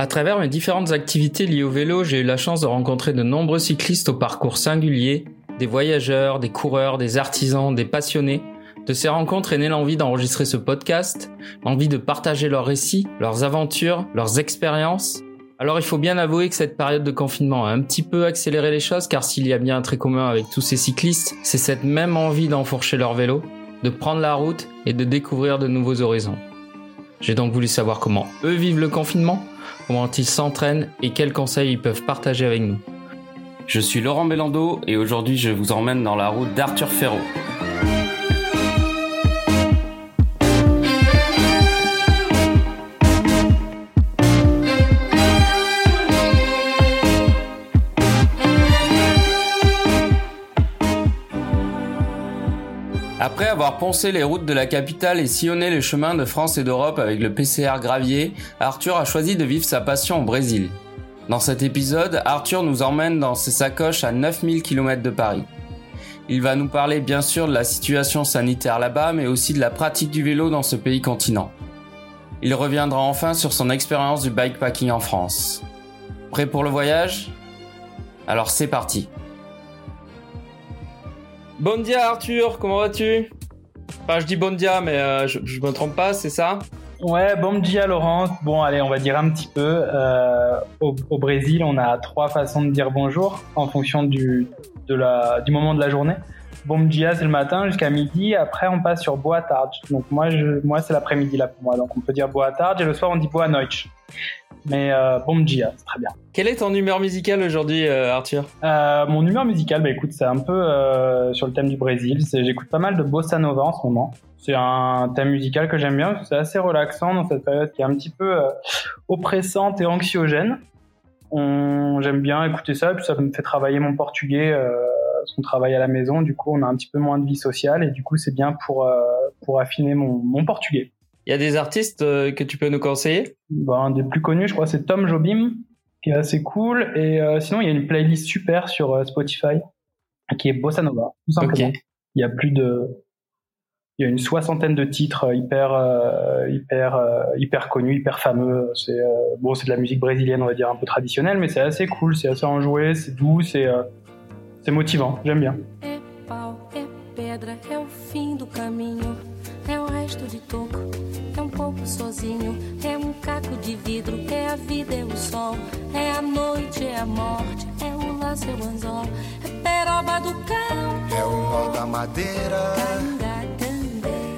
À travers mes différentes activités liées au vélo, j'ai eu la chance de rencontrer de nombreux cyclistes au parcours singulier, des voyageurs, des coureurs, des artisans, des passionnés. De ces rencontres est née l'envie d'enregistrer ce podcast, l'envie de partager leurs récits, leurs aventures, leurs expériences. Alors il faut bien avouer que cette période de confinement a un petit peu accéléré les choses car s'il y a bien un trait commun avec tous ces cyclistes, c'est cette même envie d'enfourcher leur vélo, de prendre la route et de découvrir de nouveaux horizons. J'ai donc voulu savoir comment eux vivent le confinement, comment ils s'entraînent et quels conseils ils peuvent partager avec nous. Je suis Laurent Bellando et aujourd'hui je vous emmène dans la route d'Arthur Ferraud. Après avoir poncé les routes de la capitale et sillonné les chemins de France et d'Europe avec le PCR gravier, Arthur a choisi de vivre sa passion au Brésil. Dans cet épisode, Arthur nous emmène dans ses sacoches à 9000 km de Paris. Il va nous parler bien sûr de la situation sanitaire là-bas, mais aussi de la pratique du vélo dans ce pays continent. Il reviendra enfin sur son expérience du bikepacking en France. Prêt pour le voyage? Alors c'est parti Bon dia Arthur, comment vas-tu? Enfin, je dis bon dia, mais euh, je, je me trompe pas, c'est ça? Ouais, bon dia Laurent. Bon, allez, on va dire un petit peu. Euh, au, Brésil, on a trois façons de dire bonjour en fonction du, du moment de la journée. Bon dia, c'est le matin jusqu'à midi. Après, on passe sur boa tarde. Donc moi, moi, c'est l'après-midi là pour moi. Donc on peut dire boa tarde et le soir, on dit boa noite. Mais euh, bon dia, c'est très bien. Quelle est ton humeur musicale aujourd'hui, euh, Arthur? Euh, Mon humeur musicale, bah écoute, c'est un peu euh, sur le thème du Brésil. J'écoute pas mal de bossa nova en ce moment. C'est un thème musical que j'aime bien. C'est assez relaxant dans cette période qui est un petit peu euh, oppressante et anxiogène. J'aime bien écouter ça, et puis ça me fait travailler mon portugais. Euh, parce qu'on travaille à la maison, du coup, on a un petit peu moins de vie sociale, et du coup, c'est bien pour euh, pour affiner mon, mon portugais. Il y a des artistes euh, que tu peux nous conseiller? Ben, Un des plus connus, je crois, c'est Tom Jobim, qui est assez cool. Et euh, sinon, il y a une playlist super sur euh, Spotify, qui est Bossa Nova, tout simplement. Okay. Il y a plus de... Il y a une soixantaine de titres hyper, euh, hyper, euh, hyper connus, hyper fameux. C'est bon, c'est de la musique brésilienne, on va dire un peu traditionnelle, mais c'est assez cool, c'est assez enjoué, c'est doux, c'est c'est motivant. J'aime bien. Pouco sozinho. É um caco de vidro, é a vida, é o sol. É a noite, é a morte, é o laço, é o anzol. É peroba do cão. É o nó da madeira.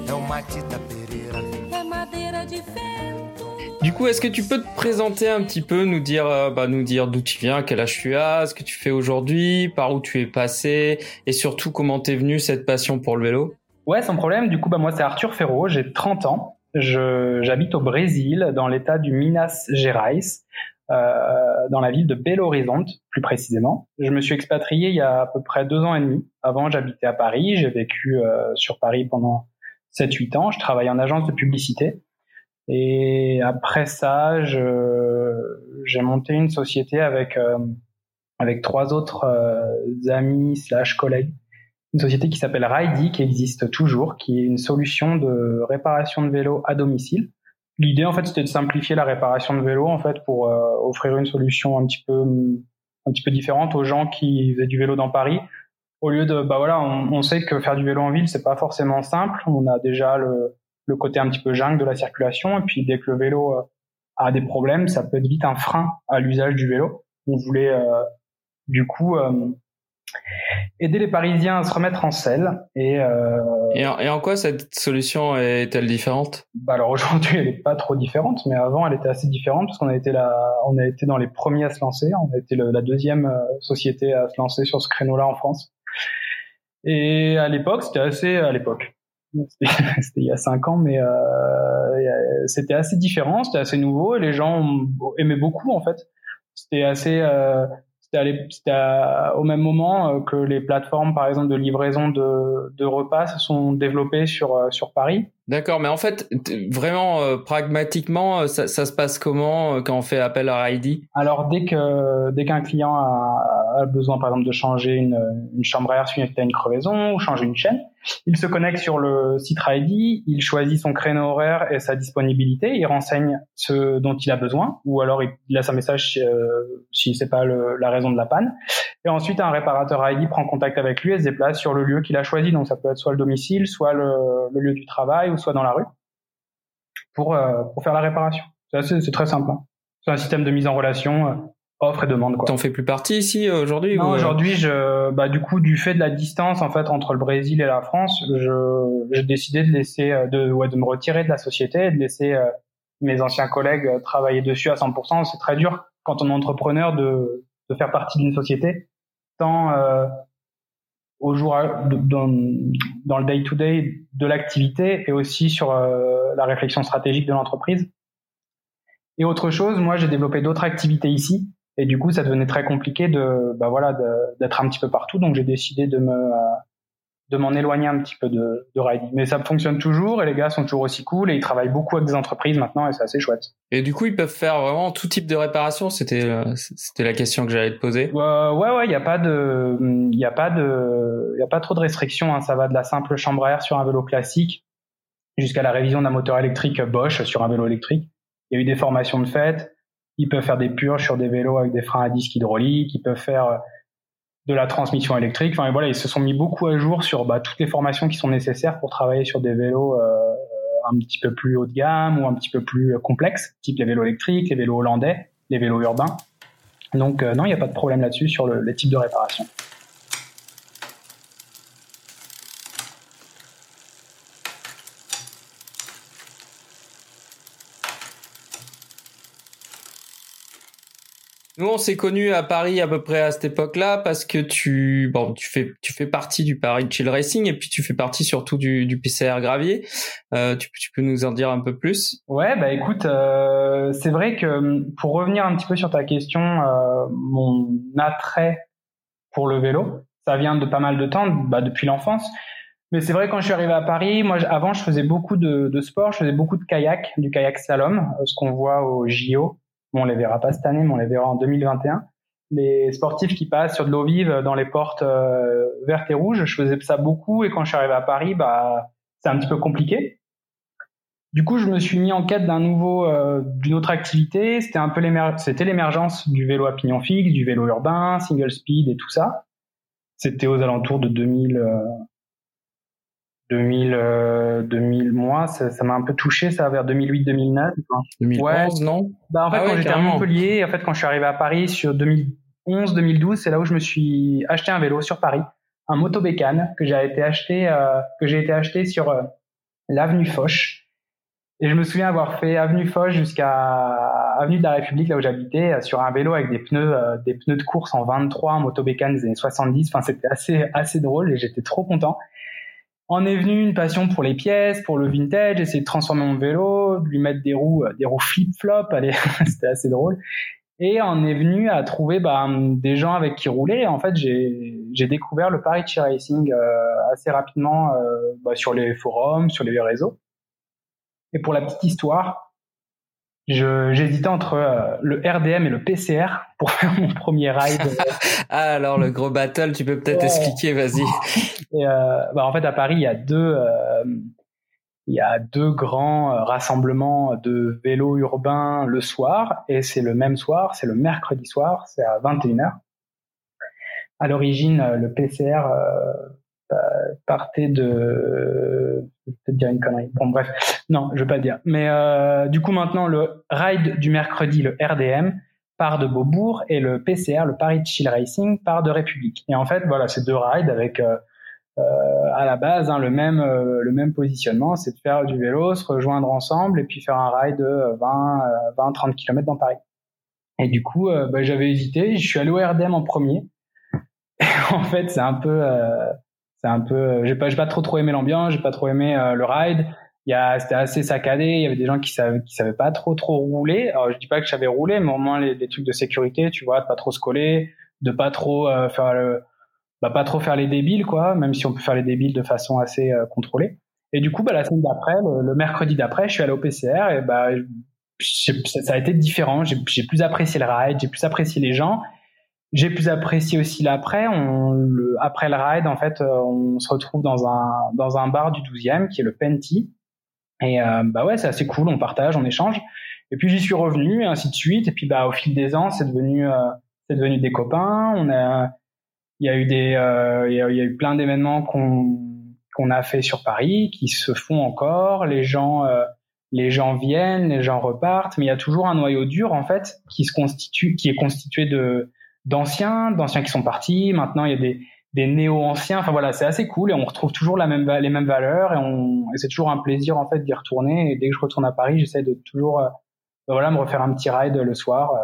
É o matita pereira. É madeira de vento. Du coup, est-ce que tu peux te présenter un petit peu, nous dire, euh, bah, nous dire d'où tu viens, quel âge tu as, ce que tu fais aujourd'hui, par où tu es passé, et surtout comment t'es venu cette passion pour le vélo? Ouais, sans problème. Du coup, bah, moi, c'est Arthur Ferraud, j'ai 30 ans. J'habite au Brésil, dans l'état du Minas Gerais, euh, dans la ville de Belo Horizonte, plus précisément. Je me suis expatrié il y a à peu près deux ans et demi. Avant, j'habitais à Paris. J'ai vécu euh, sur Paris pendant 7-8 ans. Je travaillais en agence de publicité. Et après ça, j'ai monté une société avec euh, avec trois autres euh, amis slash collègues une société qui s'appelle Ridey, qui existe toujours, qui est une solution de réparation de vélo à domicile. L'idée, en fait, c'était de simplifier la réparation de vélo, en fait, pour euh, offrir une solution un petit peu, un petit peu différente aux gens qui faisaient du vélo dans Paris. Au lieu de, bah voilà, on, sait que faire du vélo en ville, c'est pas forcément simple. On a déjà le, le côté un petit peu jungle de la circulation, et puis dès que le vélo euh, a des problèmes, ça peut être vite un frein à l'usage du vélo. On voulait, euh, du coup, euh, aider les Parisiens à se remettre en selle. Et, euh, et, en, et en quoi cette solution est-elle différente? Bah Alors aujourd'hui, elle n'est pas trop différente, mais avant, elle était assez différente parce qu'on a été la, on a été dans les premiers à se lancer. On a été le, la deuxième euh, société à se lancer sur ce créneau-là en France. Et à l'époque, c'était assez à l'époque. C'était il y a cinq ans, mais euh, c'était assez différent, c'était assez nouveau et les gens aimaient beaucoup en fait. C'était assez euh, c'était au même moment euh, que les plateformes, par exemple, de livraison de, de repas se sont développées sur, euh, sur Paris. D'accord, mais en fait, vraiment euh, pragmatiquement, ça, ça, se passe comment quand on fait appel à Ridey Alors dès que dès qu'un client a, a besoin par exemple de changer une, une chambre à air suite à une crevaison ou changer une chaîne, il se connecte sur le site ID, il choisit son créneau horaire et sa disponibilité, il renseigne ce dont il a besoin, ou alors il laisse un message euh, si c'est pas la raison de la panne. Et ensuite, un réparateur ID prend contact avec lui et se déplace sur le lieu qu'il a choisi. Donc ça peut être soit le domicile, soit le, lieu du travail, ou soit dans la rue, pour, euh, pour faire la réparation. C'est très simple. Hein. C'est un système de mise en relation. Euh, offre et demande. T'en fais plus partie ici euh, aujourd'hui Non, ou... aujourd'hui je bah du coup du fait de la distance en fait entre le Brésil et la France, je j'ai décidé de laisser euh, de ouais, de me retirer de la société et de laisser euh, mes anciens collègues travailler dessus à 100%, c'est très dur quand on est entrepreneur de de faire partie d'une société tant euh, au jour dans, dans le day to day de l'activité et aussi sur euh, la réflexion stratégique de l'entreprise. Et autre chose, moi j'ai développé d'autres activités ici et du coup, ça devenait très compliqué de, bah voilà, d'être un petit peu partout. Donc, j'ai décidé de me, euh, de m'en éloigner un petit peu de, de riding. Mais ça fonctionne toujours et les gars sont toujours aussi cool et ils travaillent beaucoup avec des entreprises maintenant et c'est assez chouette. Et du coup, ils peuvent faire vraiment tout type de réparation. C'était, euh, c'était la question que j'allais te poser. Euh, ouais, ouais, il y a pas de, il y a pas de, il y a pas trop de restrictions. Hein. Ça va de la simple chambre à air sur un vélo classique jusqu'à la révision d'un moteur électrique Bosch sur un vélo électrique. Il y a eu des formations de fait ils peuvent faire des purges sur des vélos avec des freins à disque hydrauliques. Ils peuvent faire euh, de la transmission électrique. Enfin, voilà, ils se sont mis beaucoup à jour sur bah, toutes les formations qui sont nécessaires pour travailler sur des vélos euh, un petit peu plus haut de gamme ou un petit peu plus euh, complexes, type les vélos électriques, les vélos hollandais, les vélos urbains. Donc non, il n'y a pas de problème là-dessus sur le, les types de réparation. Nous, on s'est connus à Paris à peu près à cette époque-là parce que tu, bon, tu fais, tu fais partie du Paris Chill Racing et puis tu fais partie surtout du, du PCR Gravier. Euh, tu, tu, peux nous en dire un peu plus? Ouais, bah écoute, euh, c'est vrai que pour revenir un petit peu sur ta question, euh, mon attrait pour le vélo, ça vient de pas mal de temps, bah, depuis l'enfance. Mais c'est vrai quand je suis arrivé à Paris, moi avant je faisais beaucoup de, de sport, je faisais beaucoup de kayak, du kayak slalom, euh, ce qu'on voit au JO on les verra pas cette année, mais on les verra en 2021. Les sportifs qui passent sur de l'eau vive dans les portes euh, vertes et rouges, je faisais ça beaucoup et quand je suis arrivé à Paris, bah c'est un petit peu compliqué. Du coup, je me suis mis en quête d'un nouveau, euh, d'une autre activité. C'était un peu c'était l'émergence du vélo à pignon fixe, du vélo urbain, single speed et tout ça. C'était aux alentours de 2000, 2000, euh, 2000 mois, ça, m'a un peu touché, ça vers 2008-2009. 2011, ouais. non? Bah en fait, ah quand j'étais à Montpellier, en fait, quand je suis arrivé à Paris sur 2011-2012, c'est là où je me suis acheté un vélo sur Paris, un moto bécane que j'ai été acheté, euh, que j'ai été acheté sur euh, l'avenue Foch. Et je me souviens avoir fait avenue Foch jusqu'à avenue de la République, là où j'habitais, sur un vélo avec des pneus, euh, des pneus de course en 23, un moto bécane des années 70. Enfin, c'était assez, assez drôle et j'étais trop content en est venu une passion pour les pièces, pour le vintage, essayer de transformer mon vélo, de lui mettre des roues, des roues flip-flop, c'était assez drôle. Et en est venu à trouver bah, des gens avec qui rouler. En fait, j'ai découvert le Paris Racing euh, assez rapidement euh, bah, sur les forums, sur les réseaux. Et pour la petite histoire, j'hésitais entre euh, le RDM et le PCR pour faire mon premier ride. ah alors le gros battle, tu peux peut-être ouais. expliquer, vas-y. Euh, bah, en fait à Paris il y a deux euh, il y a deux grands rassemblements de vélos urbains le soir et c'est le même soir, c'est le mercredi soir, c'est à 21h. À l'origine le PCR partait de peut-être dire une connerie. Bon bref, non, je vais pas dire. Mais euh, du coup maintenant le ride du mercredi, le RDM part de Beaubourg et le PCR, le Paris Chill Racing part de République. Et en fait voilà, c'est deux rides avec euh, euh, à la base hein, le même euh, le même positionnement, c'est de faire du vélo, se rejoindre ensemble et puis faire un ride de 20 20 30 km dans Paris. Et du coup, euh, bah, j'avais hésité, je suis allé au RDM en premier. En fait, c'est un peu c'est un peu j'ai pas j'ai pas trop trop aimé l'ambiance j'ai pas trop aimé euh, le ride. Il y a c'était assez saccadé il y avait des gens qui savaient qui savaient pas trop trop rouler. Alors je dis pas que je savais rouler mais au moins les, trucs de sécurité tu vois de pas trop se coller de pas trop euh, faire le bah pas trop faire les débiles quoi même si on peut faire les débiles de façon assez euh, contrôlée. Et du coup bah la semaine d'après le, le, mercredi d'après je suis allé au PCR et bah ça a été différent. J'ai plus apprécié le ride j'ai plus apprécié les gens j'ai plus apprécié aussi l'après. On, le, après le ride, en fait, euh, on se retrouve dans un dans un bar du 12e qui est le Penty. Et euh, bah ouais, c'est assez cool. On partage, on échange. Et puis j'y suis revenu et ainsi de suite. Et puis bah au fil des ans, c'est devenu euh, c'est devenu des copains. On a il y a eu des euh, il, y a, il, y a, eu plein d'événements qu'on qu'on a fait sur Paris qui se font encore. Les gens les gens viennent, les gens repartent, mais il y a toujours un noyau dur en fait qui se constitue qui est constitué de d'anciens, d'anciens qui sont partis. Maintenant, il y a des, des néo-anciens. Enfin voilà, c'est assez cool et on retrouve toujours la même, les mêmes valeurs et, et c'est toujours un plaisir en fait d'y retourner. Et dès que je retourne à Paris, j'essaie de toujours euh, ben voilà me refaire un petit ride le soir. Euh,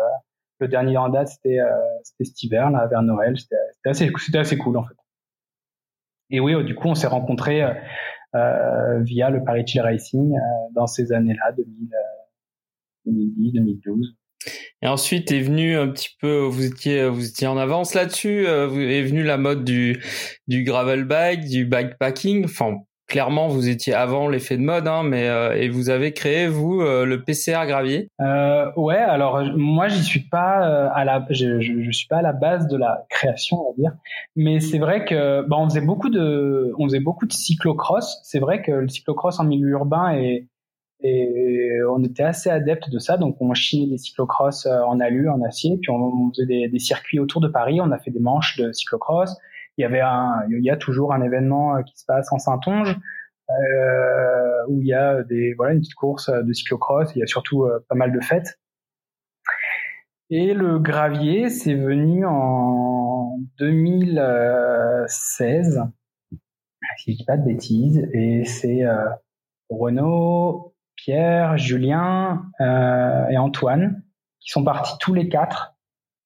le dernier en date, c'était euh, c'était cet hiver là vers Noël. C'était assez c'était assez cool en fait. Et oui, du coup, on s'est rencontrés euh, via le Paris Chill Racing dans ces années-là, 2010, 2012. Et ensuite est venu un petit peu, vous étiez, vous étiez en avance là-dessus. Euh, est venu la mode du du gravel bike, du bikepacking. Enfin, clairement, vous étiez avant l'effet de mode, hein, mais euh, et vous avez créé vous euh, le PCR gravier. Euh, ouais, alors moi j'y suis pas à la, je, je, je, suis pas à la base de la création, on va dire. Mais c'est vrai que, bah, on faisait beaucoup de, on faisait beaucoup de cyclocross. C'est vrai que le cyclocross en milieu urbain est et on était assez adepte de ça, donc on chinait des cyclocross euh, en alu, en acier, puis on, faisait des, circuits autour de Paris. On a fait des manches de cyclocross. Il y avait un, il y a toujours un événement euh, qui se passe en Saintonge euh, où il y a des, voilà, une petite course de cyclocross. Il y a surtout euh, pas mal de fêtes. Et le gravier, c'est venu en 2016, si je dis pas de bêtises, et c'est Renaud, Pierre, Julien euh, et Antoine, qui sont partis tous les quatre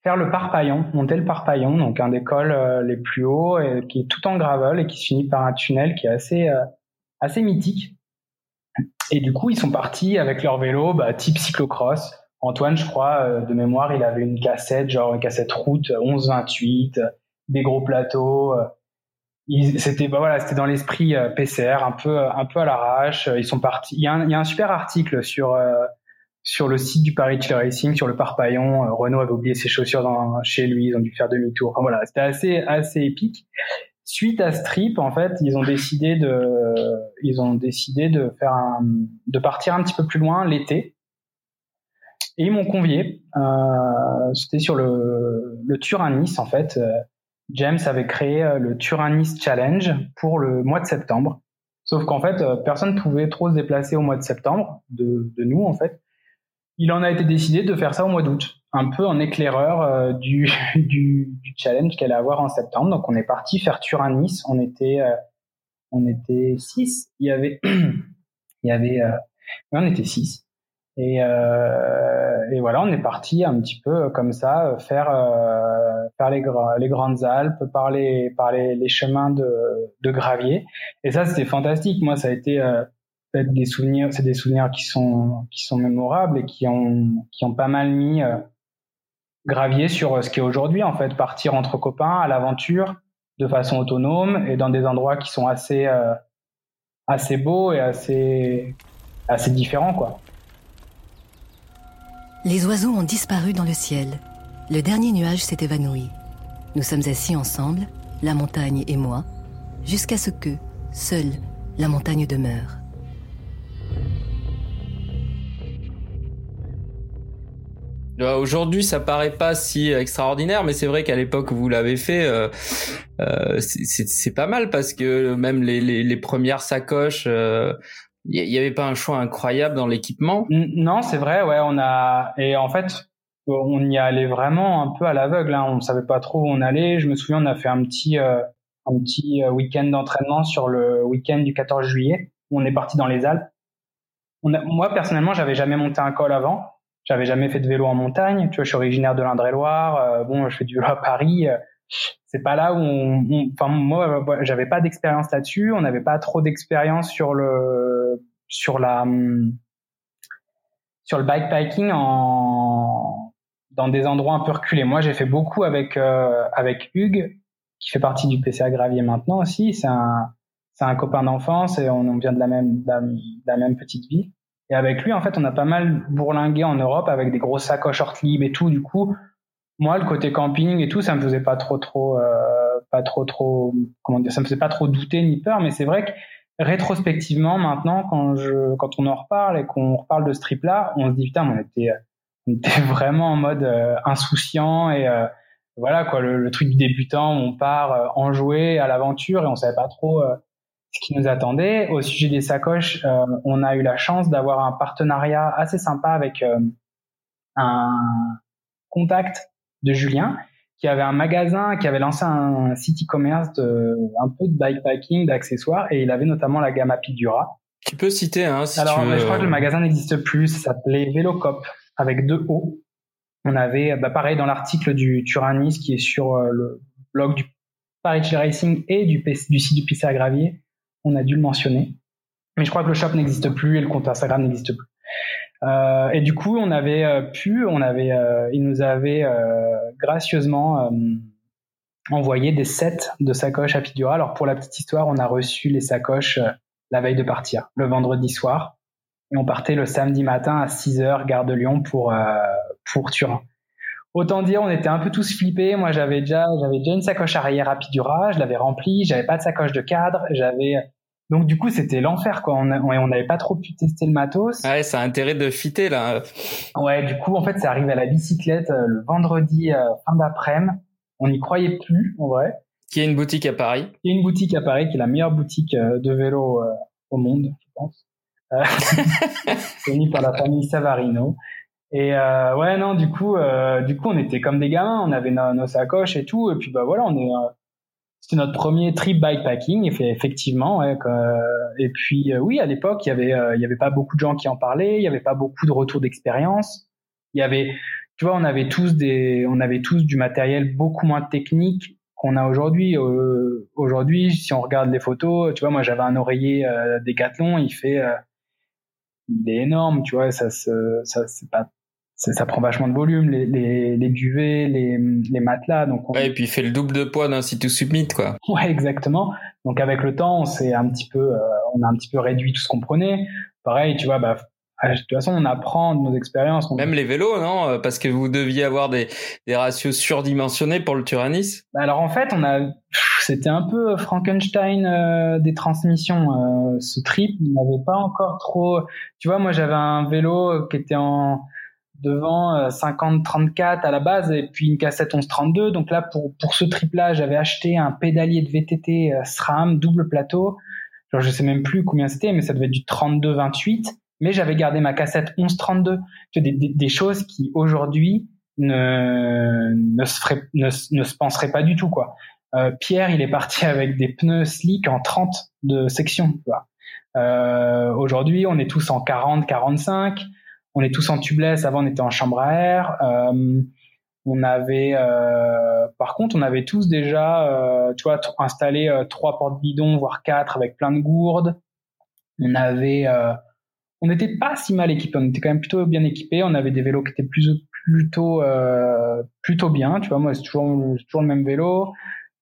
faire le parpaillon, monter le parpaillon, donc un des cols euh, les plus hauts, et, qui est tout en gravel et qui se finit par un tunnel qui est assez euh, assez mythique. Et du coup, ils sont partis avec leur vélo, bah, type cyclocross. Antoine, je crois, de mémoire, il avait une cassette, genre une cassette route 11-28, des gros plateaux c'était bah voilà c'était dans l'esprit euh, PCR un peu un peu à l'arrache. Ils sont partis il y, a un, il y a un super article sur euh, sur le site du Paris Chill Racing sur le parpaillon. Euh, Renault avait oublié ses chaussures dans, chez lui ils ont dû faire demi-tour. Enfin, voilà c'était assez assez épique. Suite à ce trip en fait ils ont décidé de ils ont décidé de faire un, de partir un petit peu plus loin l'été. Et ils m'ont convié euh, c'était sur le le Turin Nice en fait James avait créé euh, le Turanis Challenge pour le mois de septembre. Sauf qu'en fait, euh, personne ne pouvait trop se déplacer au mois de septembre, de, de, nous en fait. Il en a été décidé de faire ça au mois d'août, un peu en éclaireur euh, du, du, du, challenge qu'elle allait avoir en septembre. Donc on est parti faire Turanis. On était, on était six. Il y avait, il y avait, on était six. Et, et voilà, on est parti un petit peu comme ça faire par les, les grandes Alpes, par les, par les, chemins de, de, gravier. Et ça, c'était fantastique. Moi, ça a été euh, des souvenirs, c'est des souvenirs qui sont, qui sont mémorables et qui ont, qui ont pas mal mis euh, gravier sur euh, ce qui est aujourd'hui, en fait, partir entre copains à l'aventure de façon autonome et dans des endroits qui sont assez, euh, assez beaux et assez, assez différents, quoi. Les oiseaux ont disparu dans le ciel. Le dernier nuage s'est évanoui. Nous sommes assis ensemble, la montagne et moi, jusqu'à ce que, seule, la montagne demeure. Euh, aujourd'hui, ça paraît pas si extraordinaire, mais c'est vrai qu'à l'époque où vous l'avez fait, euh, euh, c'est pas mal parce que même les, premières sacoches, il euh, y, avait pas un choix incroyable dans l'équipement? Non, c'est vrai, ouais, on a et en fait, on y allait vraiment un peu à l'aveugle. Hein. On ne savait pas trop où on allait. Je me souviens, on a fait un petit, euh, un petit euh, week-end d'entraînement sur le week-end du 14 juillet. Où on est parti dans les Alpes. Moi, personnellement, j'avais jamais monté un col avant. J'avais jamais fait de vélo en montagne. Tu vois, je suis originaire de l'Indre-et-Loire. Euh, bon, je fais du vélo à Paris. c'est pas là où on, enfin moi, j'avais pas d'expérience là-dessus. On n'avait pas trop d'expérience sur le, sur la, hum, sur le bikepacking en dans des endroits un peu reculés. Moi, j'ai fait beaucoup avec euh, avec Hugues, qui fait partie du PCA Gravier maintenant aussi. C'est un c'est un copain d'enfance et on, vient de la même de la, même petite ville. Et avec lui, en fait, on a pas mal bourlingué en Europe avec des grosses sacoches hors et tout. Du coup, moi, le côté camping et tout, ça me faisait pas trop, trop, euh, pas trop, trop, comment dire, ça me faisait pas trop douter ni peur. Mais c'est vrai que rétrospectivement, maintenant, quand je, quand on en reparle et qu'on reparle de ce trip-là, on se dit putain, on était, on était vraiment en mode euh, insouciant et euh, voilà quoi, le, truc du débutant, on part enjoué à l'aventure et on savait pas trop ce qui nous attendait. Au sujet des sacoches, on a eu la chance d'avoir un partenariat assez sympa avec un contact de Julien, qui avait un magasin, qui avait lancé un site e-commerce de, un peu de bikepacking, d'accessoires, et il avait notamment la gamme Apidura. Tu peux citer, hein, si Alors, tu veux. je crois que le magasin n'existe plus, ça s'appelait Vélocop, avec deux O. On avait, bah, pareil, dans l'article du Turanis, qui est sur euh, le blog du Paris Racing et du, du site du PC à Gravier, on a dû le mentionner. Mais je crois que le shop n'existe plus et le compte Instagram n'existe plus. Euh, et du coup, on avait euh, pu, on avait, euh, il nous avait gracieusement envoyé des sets de sacoches à Pidura. Alors pour la petite histoire, on a reçu les sacoches la veille de partir, le vendredi soir, et on partait le samedi matin à 6 h gare de Lyon pour pour Turin. Autant dire, on était un peu tous flippés. Moi, j'avais déjà, j'avais déjà une sacoche arrière à Pidura, je l'avais remplie. J'avais pas de sacoche de cadre, j'avais donc du coup, c'était l'enfer quoi. On n'avait pas trop pu tester le matos. Ouais, ça a intérêt de fitter là. Ouais, du coup, en fait, ça arrive à la bicyclette euh, le vendredi euh, fin d'après-midi. On n'y croyait plus, en vrai. Qui a une boutique à Paris. Y a une boutique à Paris qui est la meilleure boutique euh, de vélo au monde, je pense. Tenue par la famille Savarino. Et ouais, non, du coup, du coup, on était comme des gamins. On avait nos, nos sacoches et tout. Et puis bah voilà, on est c'était notre premier trip bikepacking, effectivement. Ouais, et puis euh, oui, à l'époque, il y avait, euh, il y avait pas beaucoup de gens qui en parlaient, il y avait pas beaucoup de retours d'expérience. Il y avait, tu vois, on avait tous des, on avait tous du matériel beaucoup moins technique qu'on a aujourd'hui. Euh, aujourd'hui, si on regarde les photos, tu vois, moi j'avais un oreiller Decathlon, il fait, il est énorme, tu vois, ça, se, ça c'est pas ça prend vachement de volume, les, les, les duvets, les, les matelas. Donc ouais, et puis il fait le double de poids d'un site submit, quoi. Ouais, exactement. Donc avec le temps, on s'est un petit peu, euh, on a un petit peu réduit tout ce qu'on prenait. Pareil, tu vois, bah, de toute façon, on apprend de nos expériences. Même les vélos, non euh, Parce que vous deviez avoir des, des ratios surdimensionnés pour le Turanis. Bah, alors en fait, on a, c'était un peu Frankenstein euh, des transmissions. ce trip, on n'avait pas encore trop. Tu vois, moi, j'avais un vélo qui était en devant 50-34 euh, à la base et puis une cassette 11-32. Donc là, pour, pour ce trip-là, j'avais acheté un pédalier de VTT euh, SRAM double plateau. Genre, je sais même plus combien c'était, mais ça devait être du 32-28. Mais j'avais gardé ma cassette 11-32. Des, des, des choses qui aujourd'hui ne, ne, se ferait, ne, ne, se penseraient pas du tout. quoi. Euh, Pierre, il est parti avec des pneus slick en 30 de section. Euh, aujourd'hui, on est tous en 40-45 on est tous en tubeless. Avant, on était en chambre à air. Euh, on avait, euh, par contre, on avait tous déjà, euh, installé trois portes bidons, voire quatre, avec plein de gourdes. On avait, on n'était pas si mal équipés. On était quand même plutôt bien équipés. On avait des vélos qui étaient plus, plutôt, plutôt bien. Tu vois, moi, c'est toujours, toujours le même vélo.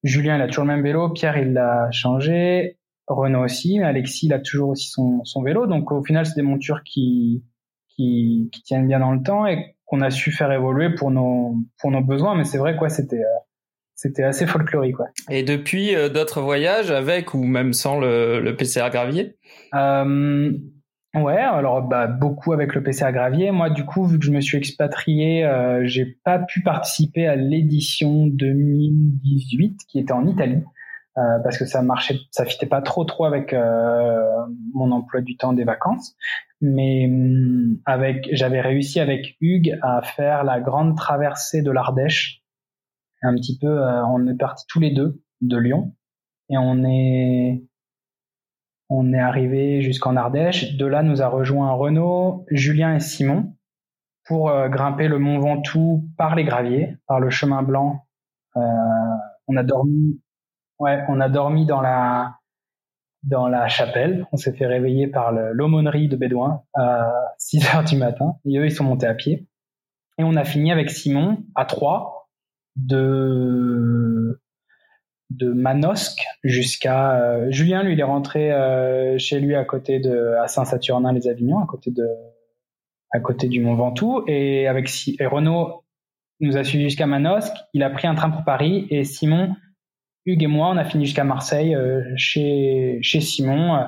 Julien, il a toujours le même vélo. Pierre, il l'a changé. Renaud aussi. Alexis, il a toujours aussi son, son vélo. Donc, au final, c'est des montures qui, qui, qui tiennent bien dans le temps et qu'on a su faire évoluer pour nos pour nos besoins. Mais c'est vrai quoi, c'était euh, c'était assez folklorique. quoi Et depuis euh, d'autres voyages avec ou même sans le, le PCR gravier? Euh, Ouais, alors bah, beaucoup avec le PCR gravier. Moi, du coup, vu que je me suis expatrié, euh, j'ai pas pu participer à l'édition 2018 qui était en Italie. Euh, parce que ça marchait, ça fitait pas trop trop avec mon emploi du temps des vacances. Mais hum, avec, j'avais réussi avec Hugues à faire la grande traversée de l'Ardèche. Un petit peu, euh, on est partis tous les deux de Lyon et on est on est arrivé jusqu'en Ardèche. De là, nous a rejoint Renaud, Julien et Simon pour grimper le Mont Ventoux par les graviers, par le chemin blanc. Euh, on a dormi Ouais, on a dormi dans la dans la chapelle. On s'est fait réveiller par l'aumônerie de Bédouin à 6 heures du matin. Et eux, ils sont montés à pied. Et on a fini avec Simon à 3 de de Manosque jusqu'à euh, Julien lui il est rentré euh, chez lui à côté de à Saint-Saturnin les Avignons à côté de à côté du Mont Ventoux et avec et Renaud nous a suivis jusqu'à Manosque. Il a pris un train pour Paris et Simon, Hugues et moi, on a fini jusqu'à Marseille euh, chez chez Simon.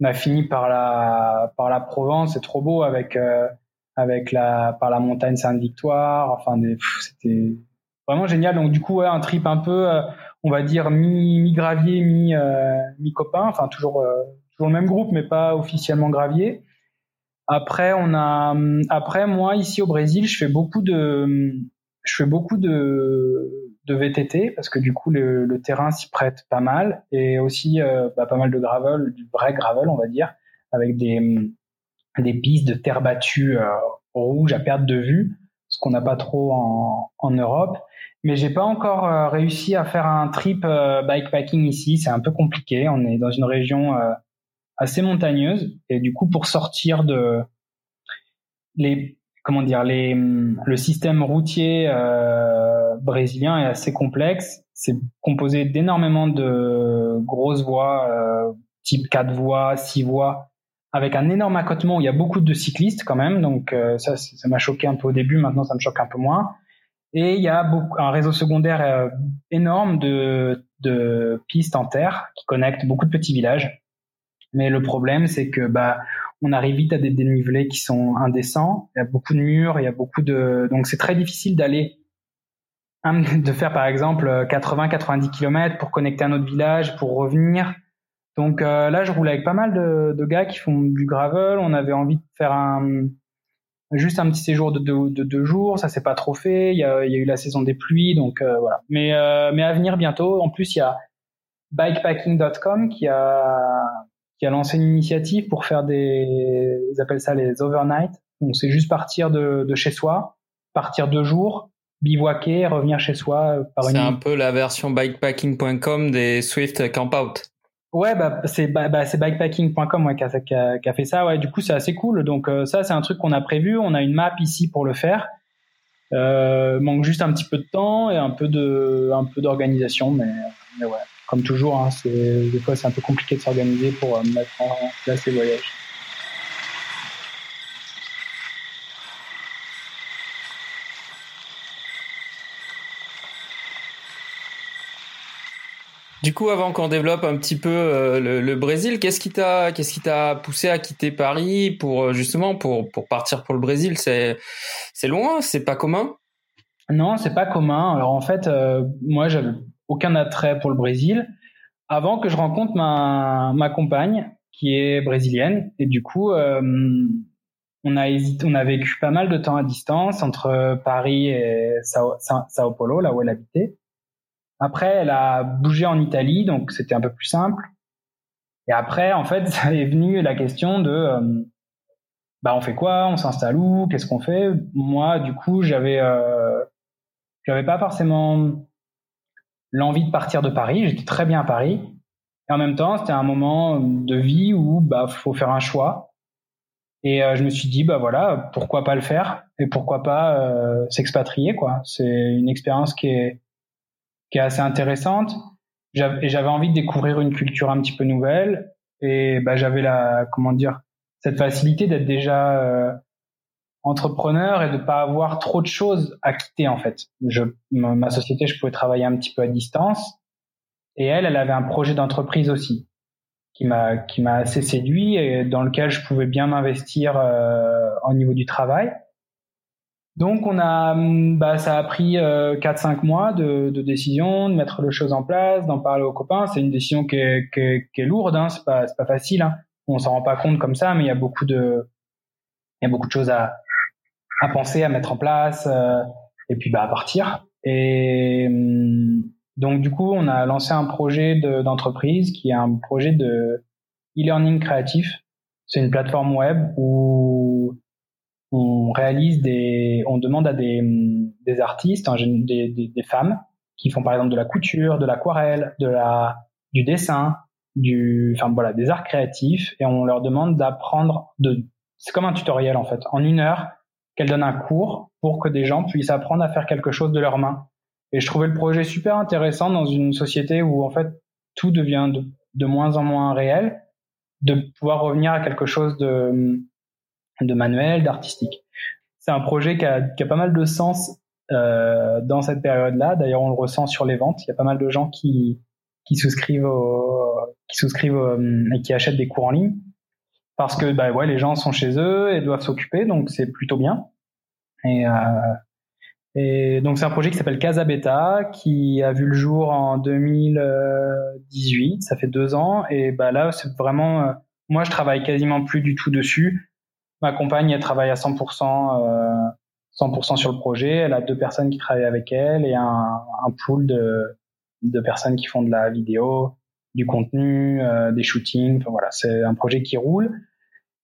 On a fini par la par la Provence, c'est trop beau avec euh, avec la par la montagne Sainte-Victoire. Enfin, c'était vraiment génial. Donc du coup, ouais, un trip un peu, euh, on va dire mi mi gravier, mi euh, mi copain. Enfin toujours toujours le même groupe, mais pas officiellement gravier. Après, on a après moi ici au Brésil, je fais beaucoup de je fais beaucoup de de VTT parce que du coup le, le terrain s'y prête pas mal et aussi euh, bah, pas mal de gravel, du vrai gravel on va dire, avec des des pistes de terre battue euh, rouge à perte de vue, ce qu'on n'a pas trop en, en Europe. Mais j'ai pas encore euh, réussi à faire un trip euh, bikepacking ici, c'est un peu compliqué. On est dans une région euh, assez montagneuse et du coup pour sortir de les comment dire les le système routier euh, brésilien est assez complexe. C'est composé d'énormément de grosses voies euh, type 4 voies, 6 voies avec un énorme accotement où il y a beaucoup de cyclistes quand même. Donc euh, ça ça m'a choqué un peu au début, maintenant ça me choque un peu moins. Et il y a beaucoup, un réseau secondaire euh, énorme de, de pistes en terre qui connectent beaucoup de petits villages. Mais le problème, c'est que bah, on arrive vite à des dénivelés qui sont indécents. Il y a beaucoup de murs, il y a beaucoup de, donc c'est très difficile d'aller, de faire par exemple 80-90 km pour connecter un autre village, pour revenir. Donc euh, là, je roule avec pas mal de, gars qui font du gravel. On avait envie de faire un, juste un petit séjour de deux, de deux jours. Ça s'est pas trop fait. Il y a, il y a eu la saison des pluies, donc euh, voilà. Mais euh, mais à venir bientôt. En plus, il y a bikepacking.com qui a qui a lancé une initiative pour faire des, ils appellent ça les overnight. Donc c'est juste partir de, de chez soi, partir deux jours, bivouaquer, revenir chez soi euh, par une C'est un peu la version bikepacking.com des Swift Camp Out. Ouais, bah, c'est bah, bah, c'est bikepacking.com ouais, qui, a, qui, a, qui a fait ça. Ouais, du coup, c'est assez cool. Donc euh, ça, c'est un truc qu'on a prévu. On a une map ici pour le faire. Euh, manque juste un petit peu de temps et un peu de un peu d'organisation, mais, mais ouais, comme toujours, hein, c'est des fois c'est un peu compliqué de s'organiser pour euh, mettre en place les voyages. Du coup, avant qu'on développe un petit peu euh, le, le Brésil, qu'est-ce qui t'a, qu'est-ce qui t'a poussé à quitter Paris pour euh, justement pour pour partir pour le Brésil? C'est c'est loin, c'est pas commun? Non, c'est pas commun. Alors en fait, euh, moi, j'avais aucun attrait pour le Brésil avant que je rencontre ma ma compagne qui est brésilienne et du coup, euh, on a hésité, on a vécu pas mal de temps à distance entre Paris et Sao, Paulo, là où elle habitait. Après, elle a bougé en Italie, donc c'était un peu plus simple. Et après, en fait, ça est venu la question de, euh, bah, on fait quoi? On s'installe où? Qu'est-ce qu'on fait? Moi, du coup, j'avais, euh, j'avais pas forcément l'envie de partir de Paris. J'étais très bien à Paris. Et en même temps, c'était un moment de vie où, bah, faut faire un choix. Et euh, je me suis dit, bah voilà, pourquoi pas le faire et pourquoi pas euh, s'expatrier, quoi. C'est une expérience qui est qui est assez intéressante. J'avais j'avais envie de découvrir une culture un petit peu nouvelle et bah, j'avais la comment dire cette facilité d'être déjà euh, entrepreneur et de pas avoir trop de choses à quitter en fait. Je, ma société, je pouvais travailler un petit peu à distance et elle, elle avait un projet d'entreprise aussi qui m'a qui m'a assez séduit et dans lequel je pouvais bien m'investir euh, au niveau du travail. Donc on a, bah, ça a pris euh, 4-5 mois de, de décision, de mettre les choses en place, d'en parler aux copains. C'est une décision qui est, qui est, qui est lourde, hein. c'est pas, c'est pas facile. Hein. On s'en rend pas compte comme ça, mais il y a beaucoup de, il y a beaucoup de choses à, à penser, à mettre en place, euh, et puis bah à partir. Et hum, donc du coup, on a lancé un projet de- d'entreprise qui est un projet de e-learning créatif. C'est une plateforme web où on réalise des, on demande à des, hum, des artistes, des, des, des femmes qui font par exemple de la couture, de l'aquarelle, de la, du dessin, du, enfin voilà, des arts créatifs, et on leur demande d'apprendre de, c'est comme un tutoriel en fait, en une heure, qu'elles donnent un cours pour que des gens puissent apprendre à faire quelque chose de leurs mains. Et je trouvais le projet super intéressant dans une société où en fait tout devient de, moins en moins réel, de pouvoir revenir à quelque chose de, de manuel, d'artistique. C'est un projet qui a, qui a pas mal de sens euh, dans cette période-là. D'ailleurs, on le ressent sur les ventes. Il y a pas mal de gens qui, qui souscrivent, qui souscrivent et qui achètent des cours en ligne parce que bah ouais, les gens sont chez eux et doivent s'occuper, donc c'est plutôt bien. Et, euh, et donc c'est un projet qui s'appelle Casa Beta, qui a vu le jour en 2018, ça fait deux ans. Et bah là, c'est vraiment, euh, moi je travaille quasiment plus du tout dessus. Ma compagne, elle travaille à 100%, euh, 100% sur le projet. Elle a deux personnes qui travaillent avec elle et un, un pool de, de personnes qui font de la vidéo, du contenu, euh, des shootings. Enfin voilà, c'est un projet qui roule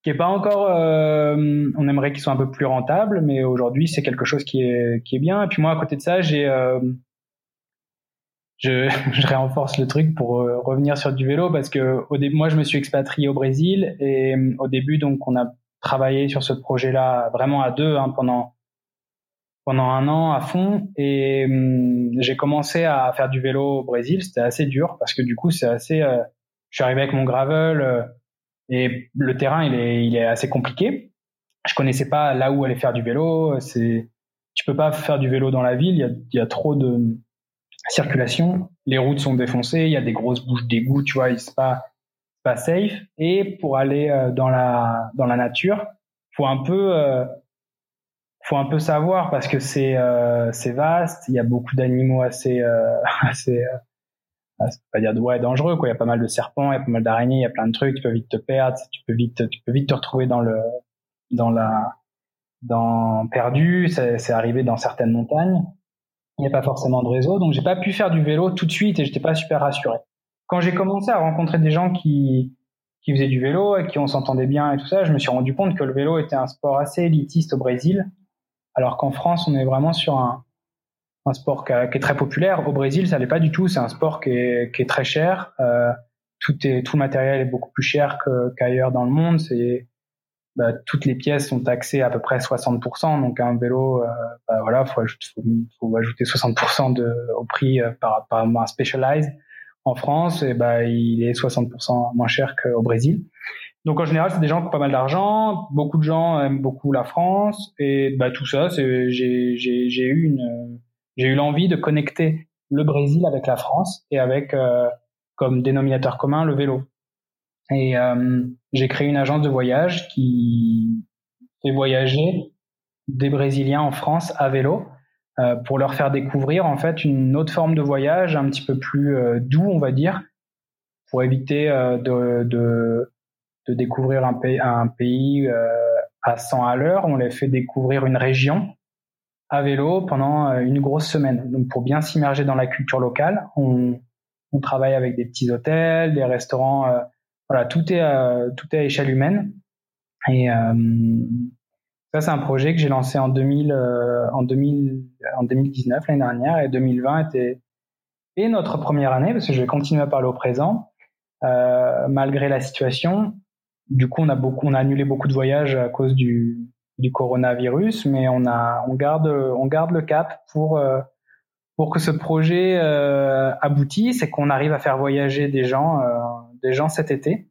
qui est pas encore. Euh, on aimerait qu'il soit un peu plus rentable, mais aujourd'hui c'est quelque chose qui est qui est bien. Et puis moi à côté de ça, j'ai euh, je, je le truc pour euh, revenir sur du vélo parce que au début, moi je me suis expatrié au Brésil et au début donc on a travaillé sur ce projet-là vraiment à deux hein, pendant pendant un an à fond et j'ai commencé à faire du vélo au Brésil. C'était assez dur parce que du coup c'est assez. je suis arrivé avec mon gravel et le terrain, il est, il est assez compliqué. Je connaissais pas là où aller faire du vélo. C'est, tu peux pas faire du vélo dans la ville. Il y a, y a trop de circulation. Les routes sont défoncées. Il y a des grosses bouches d'égout. Tu vois, c'est pas, pas safe. Et pour aller euh, dans la, dans la nature, faut un peu, euh, faut un peu savoir parce que c'est, euh, vaste. Il y a beaucoup d'animaux assez, assez ah, c'est pas dire ouais dangereux quoi. Il y a pas mal de serpents il y a pas mal d'araignées il y a plein de trucs. Tu peux vite te perdre. Tu peux vite tu peux vite te retrouver dans le dans la dans perdu. C'est arrivé dans certaines montagnes. Il n'y a pas forcément de réseau. Donc j'ai pas pu faire du vélo tout de suite et j'étais pas super rassuré. Quand j'ai commencé à rencontrer des gens qui qui faisaient du vélo et qui on s'entendait bien et tout ça je me suis rendu compte que le vélo était un sport assez élitiste au Brésil alors qu'en France on est vraiment sur un sport qui, est très populaire. Au Brésil, ça l'est pas du tout. C'est un sport qui est, très cher. Euh, tout est tout le matériel est beaucoup plus cher qu'ailleurs dans le monde. Bah, toutes les pièces sont taxées à peu près 60%. Donc un vélo, euh, bah, voilà, faut, ajouter 60% de, au prix euh, par à un Specialized en France. Et bah il est 60% moins cher qu'au Brésil. Donc en général, c'est des gens qui ont pas mal d'argent. Beaucoup de gens aiment beaucoup la France. Et bah tout ça, c'est j'ai j'ai eu une j'ai eu l'envie de connecter le Brésil avec la France et avec euh, comme dénominateur commun le vélo. Et euh, j'ai créé une agence de voyage qui fait voyager des Brésiliens en France à vélo euh, pour leur faire découvrir en fait une autre forme de voyage un petit peu plus doux, on va dire, pour éviter de, de, de, découvrir un pays, pays à 100 à l'heure. On les fait découvrir une région à vélo pendant euh, une grosse semaine. Donc pour bien s'immerger dans la culture locale, on, travaille avec des petits hôtels, des restaurants. Euh, voilà, tout est euh, tout est à échelle humaine. Et ça c'est un projet que j'ai lancé en 2000 en 2000 en 2019 l'année dernière et 2020 était et notre première année parce que je vais continuer à parler au présent malgré la situation. Du coup, on a beaucoup on a annulé beaucoup de voyages à cause du coronavirus, mais on a, on garde, on garde le cap pour euh, pour que ce projet euh, aboutisse et qu'on arrive à faire voyager des gens, euh, des gens cet été.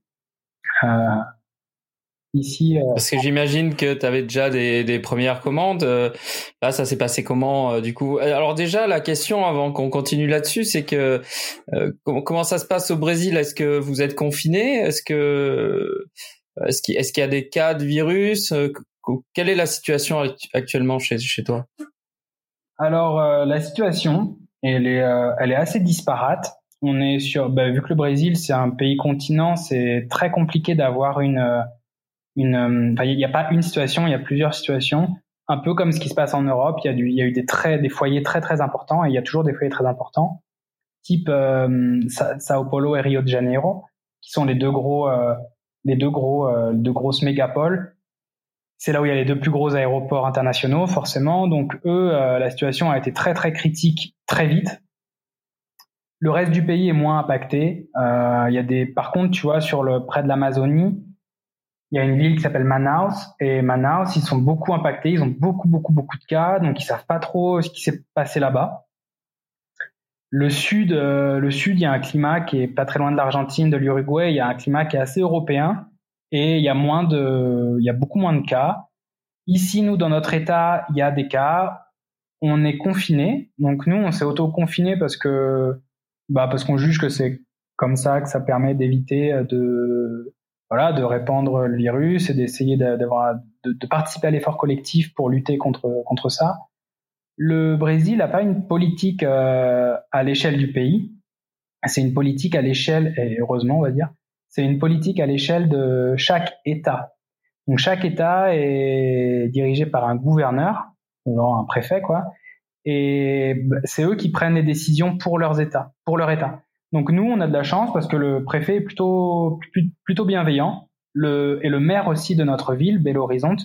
Ici, Parce que j'imagine que tu avais déjà des, des, premières commandes. là, ça s'est passé comment du coup? Alors déjà, la question avant qu'on continue là-dessus, c'est que comment, comment ça se passe au Brésil? Est-ce que vous êtes confiné Est-ce que est-ce qu'il est y a des cas de virus? Quelle est la situation actuellement chez, chez toi? Alors, euh, la situation, elle est, euh, elle est assez disparate. On est sur, bah, vu que le Brésil, c'est un pays continent, c'est très compliqué d'avoir une, euh, une, il n'y a pas une situation, il y a plusieurs situations. Un peu comme ce qui se passe en Europe, il y a, eu des, foyers très très importants et il y a toujours des foyers très importants, type Sao Paulo et Rio de Janeiro, qui sont les deux gros, les deux gros, deux grosses mégapoles c'est là où il y a les deux plus gros aéroports internationaux, forcément. Donc eux, euh, la situation a été très très critique très vite. Le reste du pays est moins impacté. Euh, il y a des, par contre, tu vois, sur le près de l'Amazonie, il y a une ville qui s'appelle Manaus et Manaus, ils sont beaucoup impactés. Ils ont beaucoup beaucoup beaucoup de cas, donc ils savent pas trop ce qui s'est passé là-bas. Le sud, euh, le sud, il y a un climat qui est pas très loin de l'Argentine, de l'Uruguay. Il y a un climat qui est assez européen et il y a moins de, il y a beaucoup moins de cas. Ici, nous, dans notre État, il y a des cas. on est confiné. Donc nous, on s'est auto-confiné parce que, bah, parce qu'on juge que c'est comme ça que ça permet d'éviter de, voilà, de répandre le virus et d'essayer d'avoir, de, de, participer à l'effort collectif pour lutter contre contre ça. Le Brésil n'a pas une politique euh, à l'échelle du pays. C'est une politique à l'échelle, et heureusement, on va dire, c'est une politique à l'échelle de chaque État. Donc chaque État est dirigé par un gouverneur, genre un préfet, quoi. Et bah, c'est eux qui prennent les décisions pour leurs États, pour leur État. Donc nous, on a de la chance parce que le préfet est plutôt plutôt bienveillant. Le, et le maire aussi de notre ville, Belo Horizonte,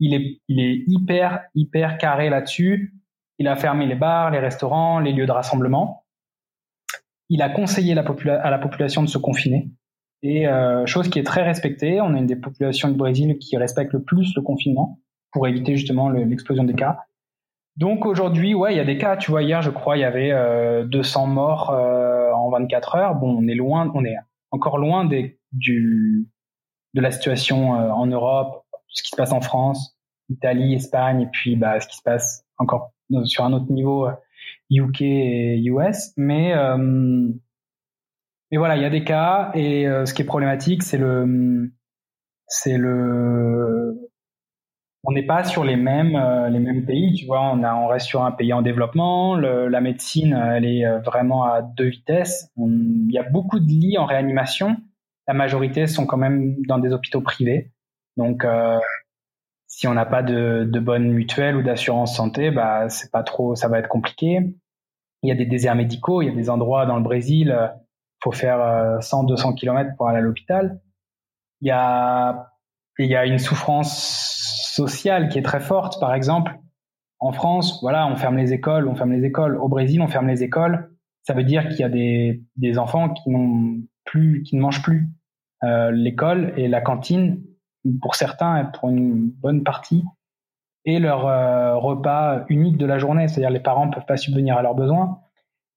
il est, il est hyper hyper carré là-dessus. Il a fermé les bars, les restaurants, les lieux de rassemblement. Il a conseillé à la population de se confiner. Et euh, chose qui est très respectée, on a une des populations du Brésil qui respecte le plus le confinement pour éviter justement l'explosion des cas. Donc aujourd'hui, ouais, il y a des cas. Tu vois, hier, je crois, il y avait euh, 200 morts euh, en 24 heures. Bon, on est loin, on est encore loin des, du, de la situation euh, en Europe, ce qui se passe en France, Italie, Espagne, et puis bah, ce qui se passe encore sur un autre niveau, UK et US. Mais mais voilà, il y a des cas et ce qui est problématique, c'est le c'est le on n'est pas sur les mêmes euh, les mêmes pays, tu vois. On a on reste sur un pays en développement. Le, la médecine, elle est euh, vraiment à deux vitesses. Il y a beaucoup de lits en réanimation. La majorité sont quand même dans des hôpitaux privés. Donc, euh, si on n'a pas de, de bonne mutuelle ou d'assurance santé, bah c'est pas trop, ça va être compliqué. Il y a des déserts médicaux. Il y a des endroits dans le Brésil, faut faire 100, 200 kilomètres pour aller à l'hôpital. Il y a il y a une souffrance sociale qui est très forte. Par exemple, en France, voilà, on ferme les écoles, on ferme les écoles. Au Brésil, on ferme les écoles. Ça veut dire qu'il y a des, des enfants qui n'ont plus, qui ne mangent plus. Euh, l'école et la cantine, pour certains, pour une bonne partie, et leur euh, repas unique de la journée. C'est-à-dire les parents peuvent pas subvenir à leurs besoins.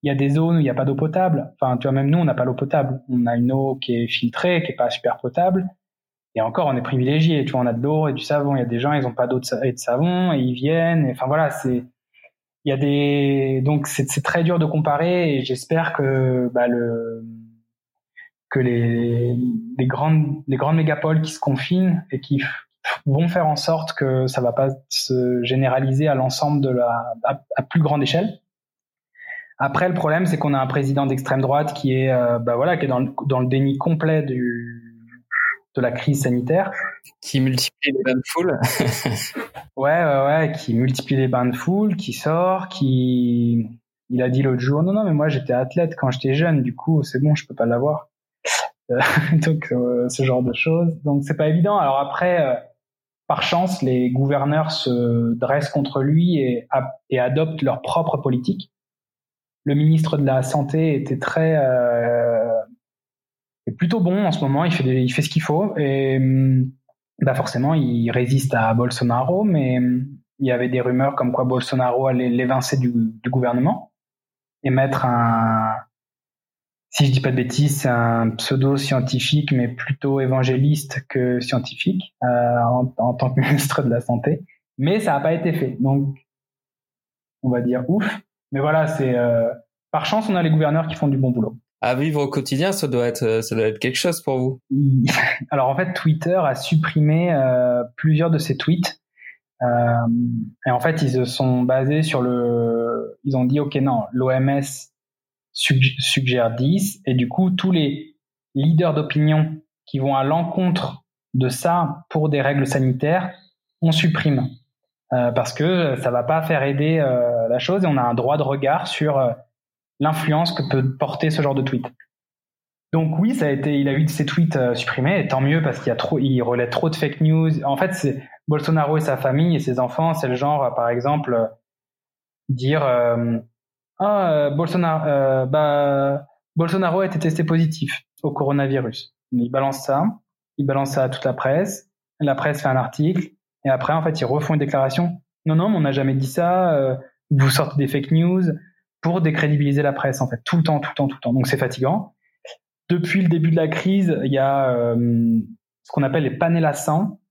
Il y a des zones où il n'y a pas d'eau potable. Enfin, tu vois, même nous, on n'a pas l'eau potable. On a une eau qui est filtrée, qui est pas super potable. Et encore, on est privilégié. Tu vois, on a de l'eau et du savon. Il y a des gens, ils ont pas d'eau et de savon et ils viennent. enfin voilà, c'est il y a des donc c'est très dur de comparer et j'espère que bah, le que les les grandes les grandes mégapoles qui se confinent et qui vont faire en sorte que ça va pas se généraliser à l'ensemble de la à, plus grande échelle. Après, le problème, c'est qu'on a un président d'extrême droite qui est, euh, bah voilà, qui est dans le, dans le déni complet du, de la crise sanitaire. Qui multiplie les bains de foule. ouais, ouais, ouais, qui multiplie les bains de foule, qui sort, qui. Il a dit l'autre jour, non, non, mais moi j'étais athlète quand j'étais jeune, du coup c'est bon, je peux pas l'avoir. Euh, donc euh, ce genre de choses. Donc c'est pas évident. Alors après, euh, par chance, les gouverneurs se dressent contre lui et, et adoptent leur propre politique. Le ministre de la santé était très est plutôt bon en ce moment. Il fait, il fait ce qu'il faut. Et hum, bah forcément, il résiste à Bolsonaro, mais hum, il y avait des rumeurs comme quoi Bolsonaro allait l'évincer du, du, gouvernement et mettre un, si je dis pas de bêtises, un pseudo-scientifique, mais plutôt évangéliste que scientifique euh, en, en, tant que ministre de la Santé. Mais ça n'a pas été fait. Donc, on va dire ouf. Mais voilà, c'est euh, par chance, on a les gouverneurs qui font du bon boulot à vivre au quotidien, ça doit être euh, ça doit être quelque chose pour vous. Alors en fait, Twitter a supprimé euh, plusieurs de ses tweets. Euh, et en fait, ils se sont basés sur le. Ils ont dit ok non, l'OMS suggère 10 et du coup tous les leaders d'opinion qui vont à l'encontre de ça pour des règles sanitaires, on supprime euh, parce que ça va pas faire aider euh, la chose et on a un droit de regard sur l'influence que peut porter ce genre de tweet. Donc oui, ça a été, il a eu ses tweets euh, supprimés, et tant mieux parce qu'il y a trop, il relaie trop de fake news. En fait, c'est Bolsonaro et sa famille et ses enfants, c'est le genre, euh, par exemple, euh, dire ah Bolsonaro, bah Bolsonaro a été testé positif au coronavirus. Il balance ça, il balance ça à toute la presse, la presse fait un article, et après en fait ils refont une déclaration. Non non, mais on n'a jamais dit ça. vous sortez des fake news pour décrédibiliser la presse en fait tout le temps, tout le temps, tout le temps. Donc c'est fatigant. Depuis le début de la crise, il y a euh, ce qu'on appelle les panelas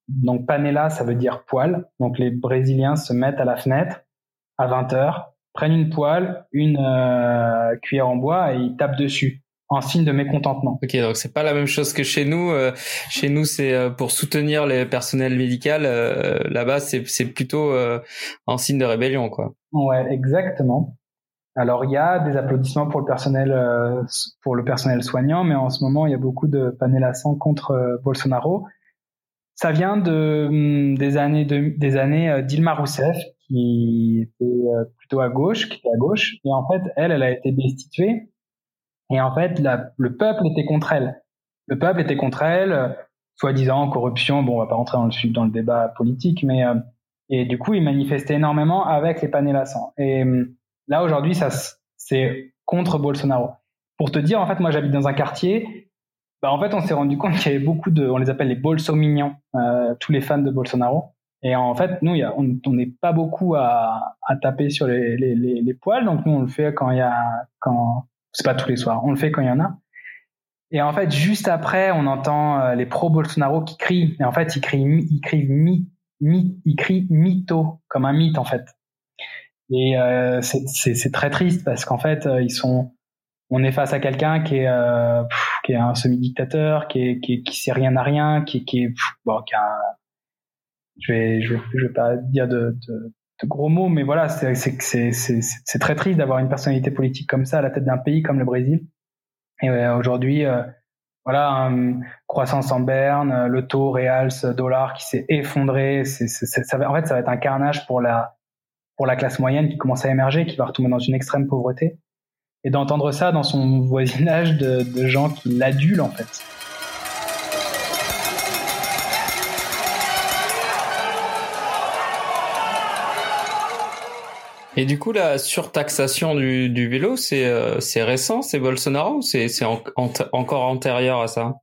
Donc panela, ça veut dire poil. Donc les Brésiliens se mettent à la fenêtre à 20 heures, prennent une poêle, une euh, cuillère en bois et ils tapent dessus en signe de mécontentement. Ok, donc c'est pas la même chose que chez nous. Euh, chez nous, c'est euh, pour soutenir les personnels médicaux. Euh, Là-bas, c'est c'est plutôt euh, en signe de rébellion, quoi. Ouais, exactement. Alors il y a des applaudissements pour le personnel euh, pour le personnel soignant, mais en ce moment il y a beaucoup de panels à sang contre euh, Bolsonaro. Ça vient de hum, des années de, des années euh, d'Ilma Rousseff qui était plutôt à gauche, qui était à gauche, et en fait elle, elle a été destituée et en fait, le peuple était contre elle. Le peuple était contre elle, soi-disant corruption. Bon, on va pas rentrer dans le, débat politique, mais et du coup, il manifestait énormément avec les panels là, aujourd'hui, ça c'est contre Bolsonaro. Pour te dire, en fait, moi, j'habite dans un quartier. Bah, en fait, on s'est rendu compte qu'il y avait beaucoup de, on les appelle les bolsomignons, euh, tous les fans de Bolsonaro. Et en fait, nous, y a, on n'est pas beaucoup à, à taper sur les, les, les, les poils, donc nous, on le fait quand il y a, quand c'est pas tous les soirs, on le fait quand il y en a. Et en fait, juste après, on entend euh, les pro-Bolsonaro qui crient. Et en fait, ils crient, ils crient, mi, mi, ils crient mytho, comme un mythe en fait. Et euh, c'est très triste parce qu'en fait, euh, ils sont, on est face à quelqu'un qui est, euh, pff, qui est un semi-dictateur, qui est, qui, qui sait rien à rien, qui, qui est, pff, bon, qui a, je vais, je je vais pas dire de, de, de gros mots, mais voilà, c'est c'est très triste d'avoir une personnalité politique comme ça à la tête d'un pays comme le Brésil. Et euh, aujourd'hui, euh, voilà, croissance en berne, le taux réal dollar qui s'est effondré. C'est, en fait, ça va être un carnage pour la pour la classe moyenne qui commence à émerger, qui va retomber dans une extrême pauvreté. Et d'entendre ça dans son voisinage de, de gens qui l'adulent en fait. Et du coup, la surtaxation du, du vélo, c'est euh, c'est récent, c'est Bolsonaro ou c'est en, en, encore antérieur à ça?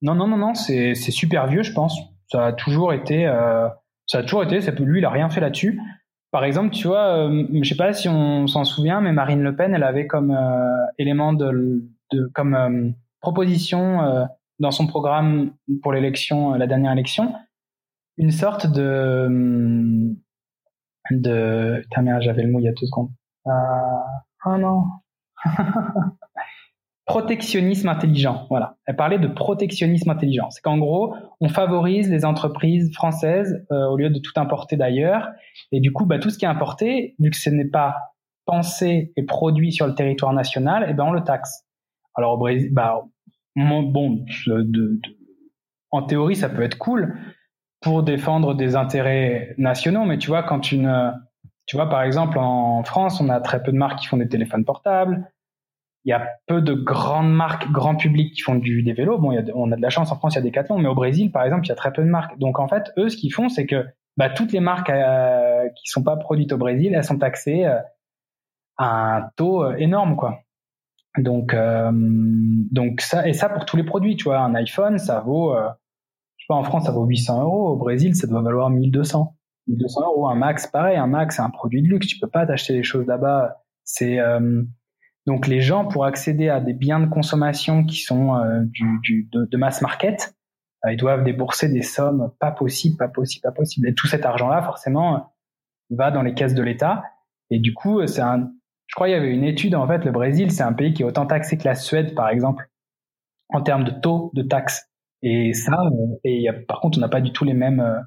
Non, non, non, non, c'est c'est super vieux, je pense. Ça a toujours été, euh, ça a toujours été. Ça, lui, il a rien fait là-dessus. Par exemple, tu vois, euh, je sais pas si on s'en souvient, mais Marine Le Pen, elle avait comme euh, élément de, comme euh, proposition dans son programme pour l'élection, la dernière élection, une sorte de de putain merde j'avais le mot il y a deux secondes. Euh... oh non protectionnisme intelligent voilà elle parlait de protectionnisme intelligent c'est qu'en gros on favorise les entreprises françaises euh, au lieu de tout importer d'ailleurs et du coup bah, tout ce qui est importé vu que ce n'est pas pensé et produit sur le territoire national eh ben on le taxe alors au Brésil bah bon en théorie ça peut être cool pour défendre des intérêts nationaux. Mais tu vois, quand une, tu vois, par exemple, en France, on a très peu de marques qui font des téléphones portables. Il y a peu de grandes marques, grand public qui font du, des vélos. Bon, on a de la chance en France, il y a des Decathlon, mais au Brésil, par exemple, il y a très peu de marques. Donc, en fait, eux, ce qu'ils font, c'est que bah, toutes les marques euh, qui sont pas produites au Brésil, elles sont taxées euh, à un taux euh, énorme, quoi. Donc, euh, donc ça, et ça pour tous les produits, tu vois, un iPhone, ça vaut, je sais pas, en France, ça vaut 800 euros. Au Brésil, ça doit valoir 1200. 1200 euros. Un Max, pareil, un Max, c'est un produit de luxe. Tu peux pas t'acheter des choses là-bas. C'est donc les gens pour accéder à des biens de consommation qui sont euh, du, du de, de, mass market, euh, ils doivent débourser des sommes pas possibles, pas possibles, pas possibles. Et tout cet argent-là, forcément, va dans les caisses de l'État. Et du coup, c'est un. Je crois qu'il y avait une étude. En fait, le Brésil, c'est un pays qui est autant taxé que la Suède, par exemple, en termes de taux de taxes. Et ça, et y a, par contre, on n'a pas du tout les mêmes euh,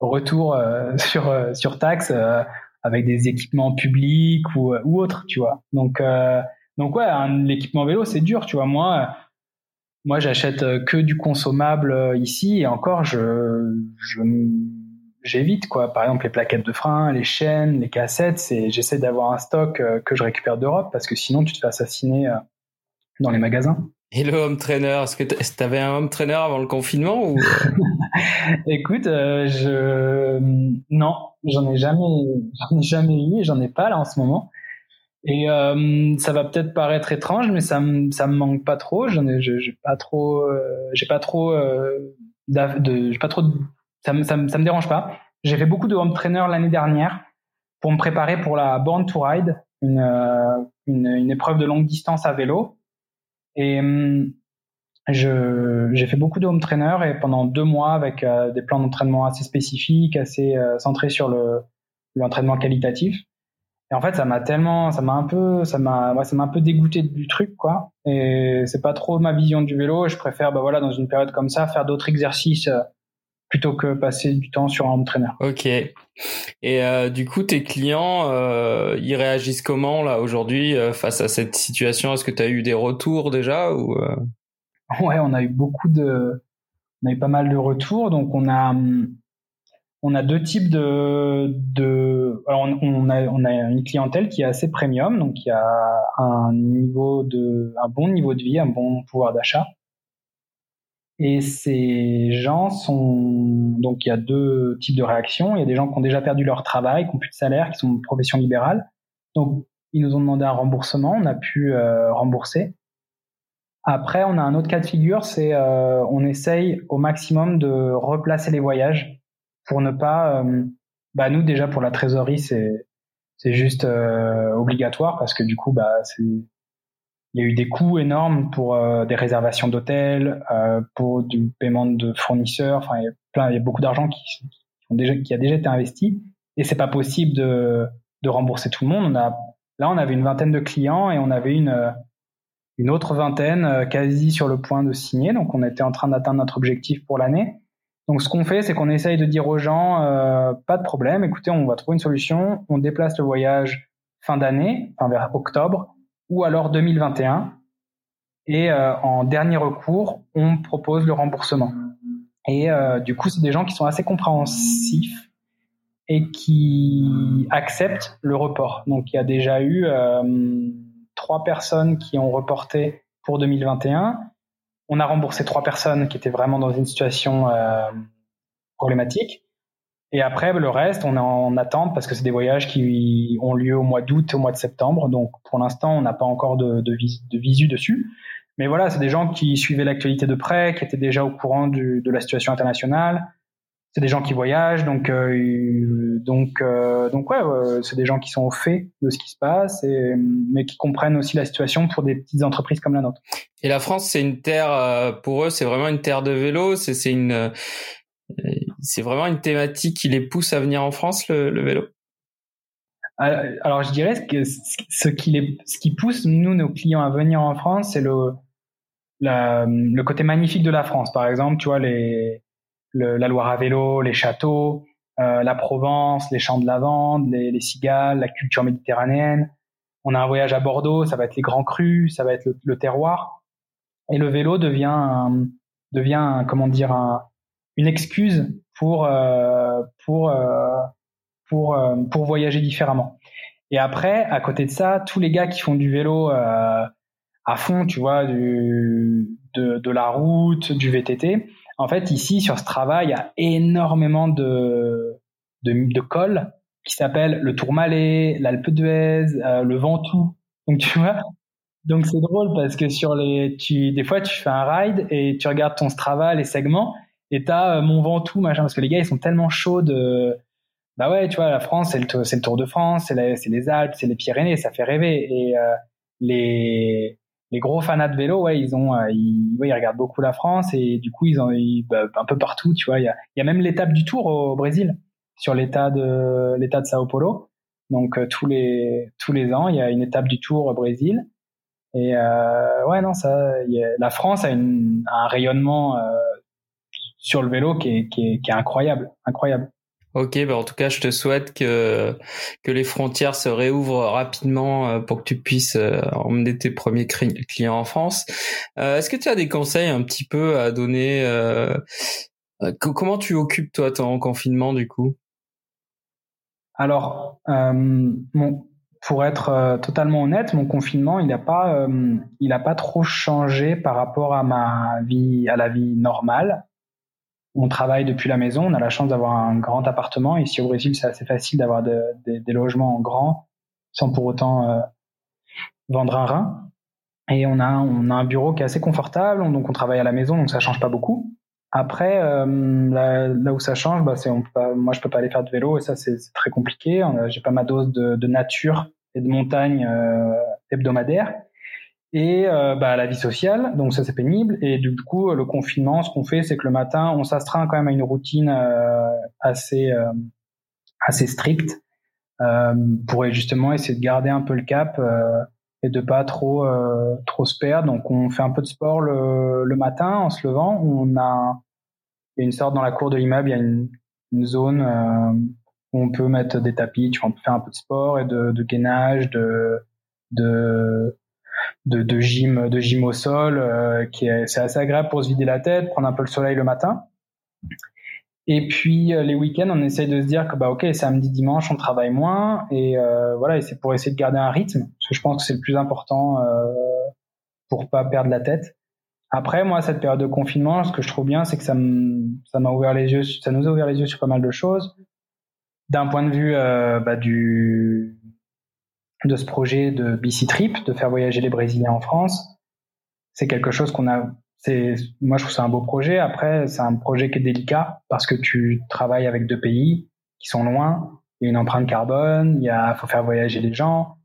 retours euh, sur euh, sur taxes avec des équipements publics ou ou autres, tu vois. Donc donc ouais, l'équipement vélo, c'est dur, tu vois. Moi, moi, j'achète que du consommable ici et encore, je j'évite quoi. Par exemple, les plaquettes de frein, les chaînes, les cassettes, j'essaie d'avoir un stock que je récupère d'Europe parce que sinon tu te fais assassiner dans les magasins. Et le home trainer, est-ce que tu avais un home trainer avant le confinement ou Écoute, euh, je non, j'en ai jamais, j'en ai jamais eu j'en ai pas là en ce moment. Et euh, ça va peut-être paraître étrange, mais ça me ça me manque pas trop. J'en ai, j'ai pas trop, euh, j'ai pas trop euh, pas trop, ça me ça me ça me dérange pas. J'ai fait beaucoup de home trainer l'année dernière pour me préparer pour la Born to Ride, euh, une, une épreuve de longue distance à vélo et hum, j'ai fait beaucoup de home trainer et pendant deux mois avec euh, des plans d'entraînement assez spécifiques, assez euh, centrés sur le, l'entraînement qualitatif. Et en fait, ça m'a tellement, ça m'a un peu, ça m'a, ouais, ça m'a un peu dégoûté du truc, quoi. Et c'est pas trop ma vision du vélo. Je préfère, bah voilà, dans une période comme ça, faire d'autres exercices euh, plutôt que passer du temps sur un home trainer. Ok. Et euh, du coup, tes clients, euh, ils réagissent comment là aujourd'hui euh, face à cette situation? Est-ce que tu as eu des retours déjà ou? Ouais, on a eu beaucoup de, on a eu pas mal de retours. Donc on a, on a deux types de, de alors on, on, a, on a une clientèle qui est assez premium, donc qui a un niveau de, un bon niveau de vie, un bon pouvoir d'achat. Et ces gens sont donc il y a deux types de réactions. Il y a des gens qui ont déjà perdu leur travail, qui ont plus de salaire, qui sont profession libérale. Donc ils nous ont demandé un remboursement, on a pu euh, rembourser. Après, on a un autre cas de figure, c'est euh, on essaye au maximum de replacer les voyages pour ne pas. Euh, bah nous déjà pour la trésorerie c'est c'est juste euh, obligatoire parce que du coup bah c'est il y a eu des coûts énormes pour euh, des réservations d'hôtels, euh, pour du paiement de fournisseurs. Enfin, il y a beaucoup d'argent qui, a déjà été investi, et c'est pas possible de, rembourser tout le monde. Là, on avait une vingtaine de clients et on avait une une autre vingtaine quasi sur le point de signer. Donc, on était en train d'atteindre notre objectif pour l'année. Donc, ce qu'on fait, c'est qu'on essaye de dire aux gens, euh, pas de problème, écoutez, on va trouver une solution. On déplace le voyage fin d'année, vers octobre ou alors 2021. Et euh, en dernier recours, on propose le remboursement. Et euh, du coup, c'est des gens qui sont assez compréhensifs et qui acceptent le report. Donc, il y a déjà eu euh, trois personnes qui ont reporté pour 2021. On a remboursé trois personnes qui étaient vraiment dans une situation euh, problématique. Et après, le reste, on est en attente parce que c'est des voyages qui ont lieu au mois d'août, au mois de septembre. Donc, pour l'instant, on n'a pas encore de, de, vis, de, visu dessus. Mais voilà, c'est des gens qui suivaient l'actualité de près, qui étaient déjà au courant de la situation internationale. C'est des gens qui voyagent, donc euh, donc euh, donc ouais, ouais c'est des gens qui sont au fait de ce qui se passe, et, mais qui comprennent aussi la situation pour des petites entreprises comme la nôtre. Et la France, c'est une terre euh, pour eux, c'est vraiment une terre de vélo, c'est c'est une c'est vraiment une thématique qui les pousse à venir en France, le, vélo? Alors, je dirais que ce qui, les, ce qui pousse, nous, nos clients à venir en France, c'est le, le côté magnifique de la France. Par exemple, tu vois, les, le, la Loire à vélo, les châteaux, euh, la Provence, les champs de lavande, les, les, cigales, la culture méditerranéenne. On a un voyage à Bordeaux, ça va être les grands crus, ça va être le, terroir. Et le vélo devient, devient comment dire, un, une excuse pour euh, pour euh, pour euh, pour voyager différemment. Et après, à côté de ça, tous les gars qui font du vélo à fond, tu vois, du, de, de la route, du VTT, en fait, ici, sur ce travail, il y a énormément de, de, de cols qui s'appellent le Tourmalet, l'Alpe d'Huez, euh, le Ventoux. Donc, tu vois, donc c'est drôle parce que sur les, tu, des fois, tu fais un ride et tu regardes ton Strava, les segments, et t'as euh, Mont Ventoux, machin, parce que les gars, ils sont tellement chauds de, bah ouais, tu vois, la France, c'est le, le Tour de France, c'est les Alpes, c'est les Pyrénées, ça fait rêver. Et euh, les, les gros fanats de vélo, ouais, ils ont, euh, ils, ouais, ils regardent beaucoup la France et du coup, ils ont, ils, bah, un peu partout, tu vois. Il y a, il y a même l'étape du Tour au, au Brésil, sur l'état de l'état de Sao Paulo. Donc euh, tous les tous les ans, il y a une étape du Tour au Brésil. Et euh, ouais, non, ça, y a, la France a une, un rayonnement sur le vélo qui est, qui est, qui est incroyable, incroyable. Ok, bah en tout cas, je te souhaite que que les frontières se réouvrent rapidement pour que tu puisses emmener tes premiers clients en France. Euh, Est-ce que tu as des conseils un petit peu à donner euh, Comment tu occupes toi ton confinement du coup? Alors, euh, mon, pour être euh, totalement honnête, mon confinement, il n'a pas, euh, il a pas trop changé par rapport à ma vie, à la vie normale on travaille depuis la maison. On a la chance d'avoir un grand appartement. Ici au Brésil, c'est assez facile d'avoir de, de, des logements grands sans pour autant euh, vendre un rein. Et on a, un bureau qui est assez confortable, donc on travaille à la maison, donc ça change pas beaucoup. Après, euh, là, là, où ça change, bah, c'est on peut pas, moi je peux pas aller faire de vélo et ça c'est très compliqué. J'ai pas ma dose de, de, nature et de montagne euh, hebdomadaire et euh, bah, la vie sociale, donc ça c'est pénible. Et du coup, le confinement, ce qu'on fait, c'est que le matin, on s'astreint quand même à une routine euh, assez euh, assez stricte. euh, pour justement essayer de garder un peu le cap et de pas trop trop se perdre. Donc on fait un peu de sport le, le matin en se levant. On a une sorte dans la cour de l'immeuble, il y a une, zone où on peut mettre des tapis, tu vois, on peut faire un peu de sport et de, gainage, de de, de gym de gym au sol, euh, qui est c'est assez agréable pour se vider la tête, prendre un peu le soleil le matin. Et puis euh, les week-ends, on essaye de se dire que bah ok, samedi, dimanche, on travaille moins et euh, voilà, et c'est pour essayer de garder un rythme, parce que je pense que c'est le plus important euh, pour pas perdre la tête. Après, moi, cette période de confinement, ce que je trouve bien, c'est que ça ça m'a ouvert les yeux, ça nous a ouvert les yeux sur pas mal de choses. D'un point de vue euh, bah, du de ce projet de BC Trip, de faire voyager les Brésiliens en France, c'est quelque chose qu'on a c'est moi je trouve c'est un beau projet. Après, c'est un projet qui est délicat parce que tu travailles avec deux pays qui sont loin. Il y a une empreinte carbone, il y a faut faire voyager les gens.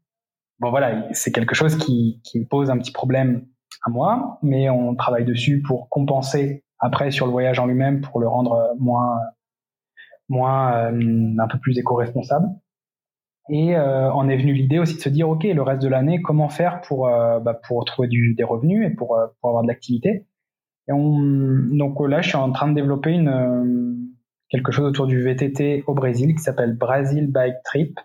Bon voilà, c'est quelque chose qui, qui me pose un petit problème à moi, mais on travaille dessus pour compenser après sur le voyage en lui-même pour le rendre moins moins euh, un peu plus éco-responsable. Et euh, en est venue l'idée aussi de se dire, OK, le reste de l'année, comment faire pour, euh, bah, pour trouver du, des revenus et pour, euh, pour avoir de l'activité. Et on, donc là, je suis en train de développer une, euh, quelque chose autour du VTT au Brésil qui s'appelle Brazil Bike Trip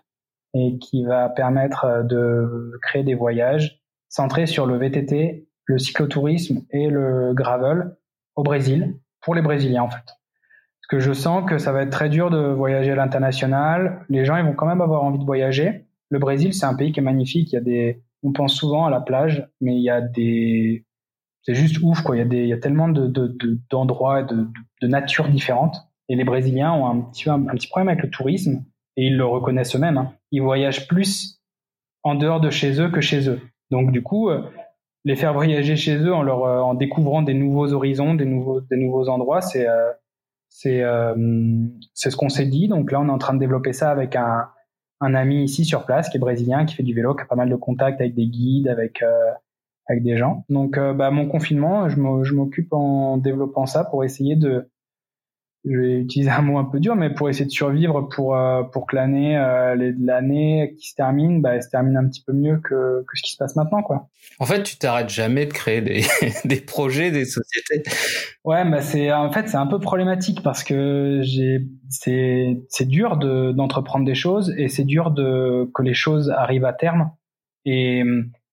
et qui va permettre euh, de créer des voyages centrés sur le VTT, le cyclotourisme et le gravel au Brésil pour les Brésiliens en fait que je sens que ça va être très dur de voyager à l'international. Les gens, ils vont quand même avoir envie de voyager. Le Brésil, c'est un pays qui est magnifique. Il y a des, on pense souvent à la plage, mais il y a des, c'est juste ouf, quoi. Il y a des, il y a tellement de, de, de d'endroits, de, de, de nature différentes. Et les Brésiliens ont un petit, un, petit problème avec le tourisme et ils le reconnaissent eux-mêmes. Hein. Ils voyagent plus en dehors de chez eux que chez eux. Donc, du coup, euh, les faire voyager chez eux en leur, euh, en découvrant des nouveaux horizons, des nouveaux, des nouveaux endroits, c'est, euh, c'est euh, c'est ce qu'on s'est dit. Donc là, on est en train de développer ça avec un, un ami ici sur place qui est brésilien, qui fait du vélo, qui a pas mal de contacts avec des guides, avec euh, avec des gens. Donc, euh, bah, mon confinement, je m'occupe en développant ça pour essayer de je vais utiliser un mot un peu dur, mais pour essayer de survivre, pour euh, pour que l'année euh, l'année qui se termine, bah, elle se termine un petit peu mieux que que ce qui se passe maintenant, quoi. En fait, tu t'arrêtes jamais de créer des des projets, des sociétés. Ouais, bah c'est en fait c'est un peu problématique parce que j'ai c'est c'est dur de d'entreprendre des choses et c'est dur de que les choses arrivent à terme. Et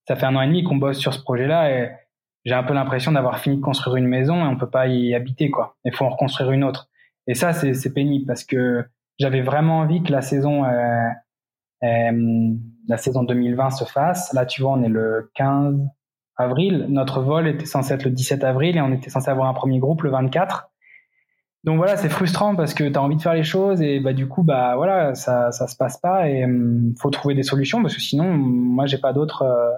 ça fait un an et demi qu'on bosse sur ce projet-là et j'ai un peu l'impression d'avoir fini de construire une maison et on peut pas y habiter quoi. Il faut en reconstruire une autre. Et ça, c'est pénible parce que j'avais vraiment envie que la saison, euh, euh, la saison 2020 se fasse. Là, tu vois, on est le 15 avril. Notre vol était censé être le 17 avril et on était censé avoir un premier groupe le 24. Donc voilà, c'est frustrant parce que tu as envie de faire les choses et bah du coup bah voilà, ça ça se passe pas et hum, faut trouver des solutions parce que sinon moi j'ai pas d'autres euh,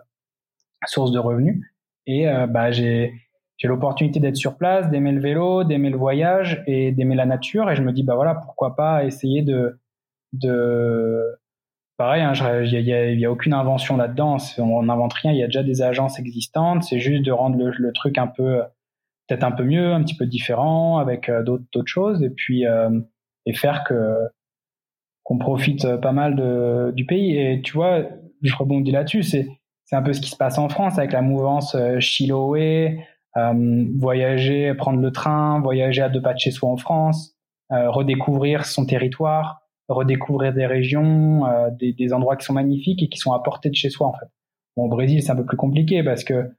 sources de revenus et euh, bah j'ai j'ai l'opportunité d'être sur place, d'aimer le vélo, d'aimer le voyage et d'aimer la nature. Et je me dis, bah voilà, pourquoi pas essayer de, de, pareil, hein, il y, a, y a aucune invention là-dedans. On n'invente rien. Il y a déjà des agences existantes. C'est juste de rendre le, truc un peu, peut-être un peu mieux, un petit peu différent, avec euh, d'autres, choses, et puis euh, et faire que qu'on profite pas mal de, du pays. Et tu vois, je rebondis là-dessus. C'est c'est un peu ce qui se passe en France avec la mouvance euh, Chiloé euh, voyager, prendre le train, voyager à deux pas de chez soi en France, euh, redécouvrir son territoire, redécouvrir des régions, euh, des, des, endroits qui sont magnifiques et qui sont à portée de chez soi en fait. Bon, au Brésil, c'est un peu plus compliqué parce que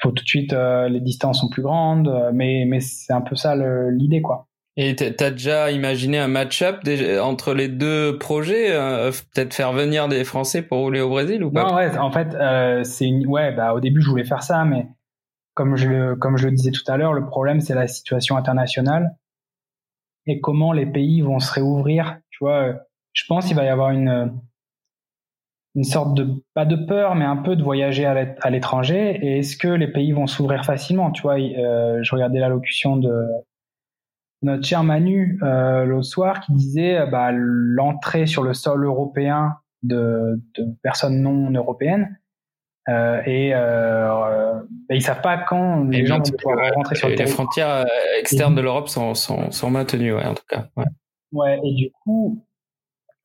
faut tout de suite euh, les distances sont plus grandes, mais mais c'est un peu ça l'idée quoi. Et t'as déjà imaginé un match-up entre les deux projets, euh, peut-être faire venir des Français pour rouler au Brésil ou pas? Non, ouais, en fait, euh, c'est une... ouais, bah au début je voulais faire ça, mais comme je, le, disais tout à l'heure, le problème, c'est la situation internationale et comment les pays vont se réouvrir. Tu vois, je pense qu'il va y avoir une, une sorte de, pas de peur, mais un peu de voyager à l'étranger. Et est-ce que les pays vont s'ouvrir facilement Tu vois, euh, je regardais l'allocution de notre cher Manu euh, l'autre soir qui disait bah, l'entrée sur le sol européen de personnes non européennes euh, et euh, ben, ils savent pas quand les gens vont pouvoir rentrer sur le. Les frontières euh, externes de l'Europe sont, sont, sont maintenues, ouais, en tout cas. Ouais. ouais, et du coup,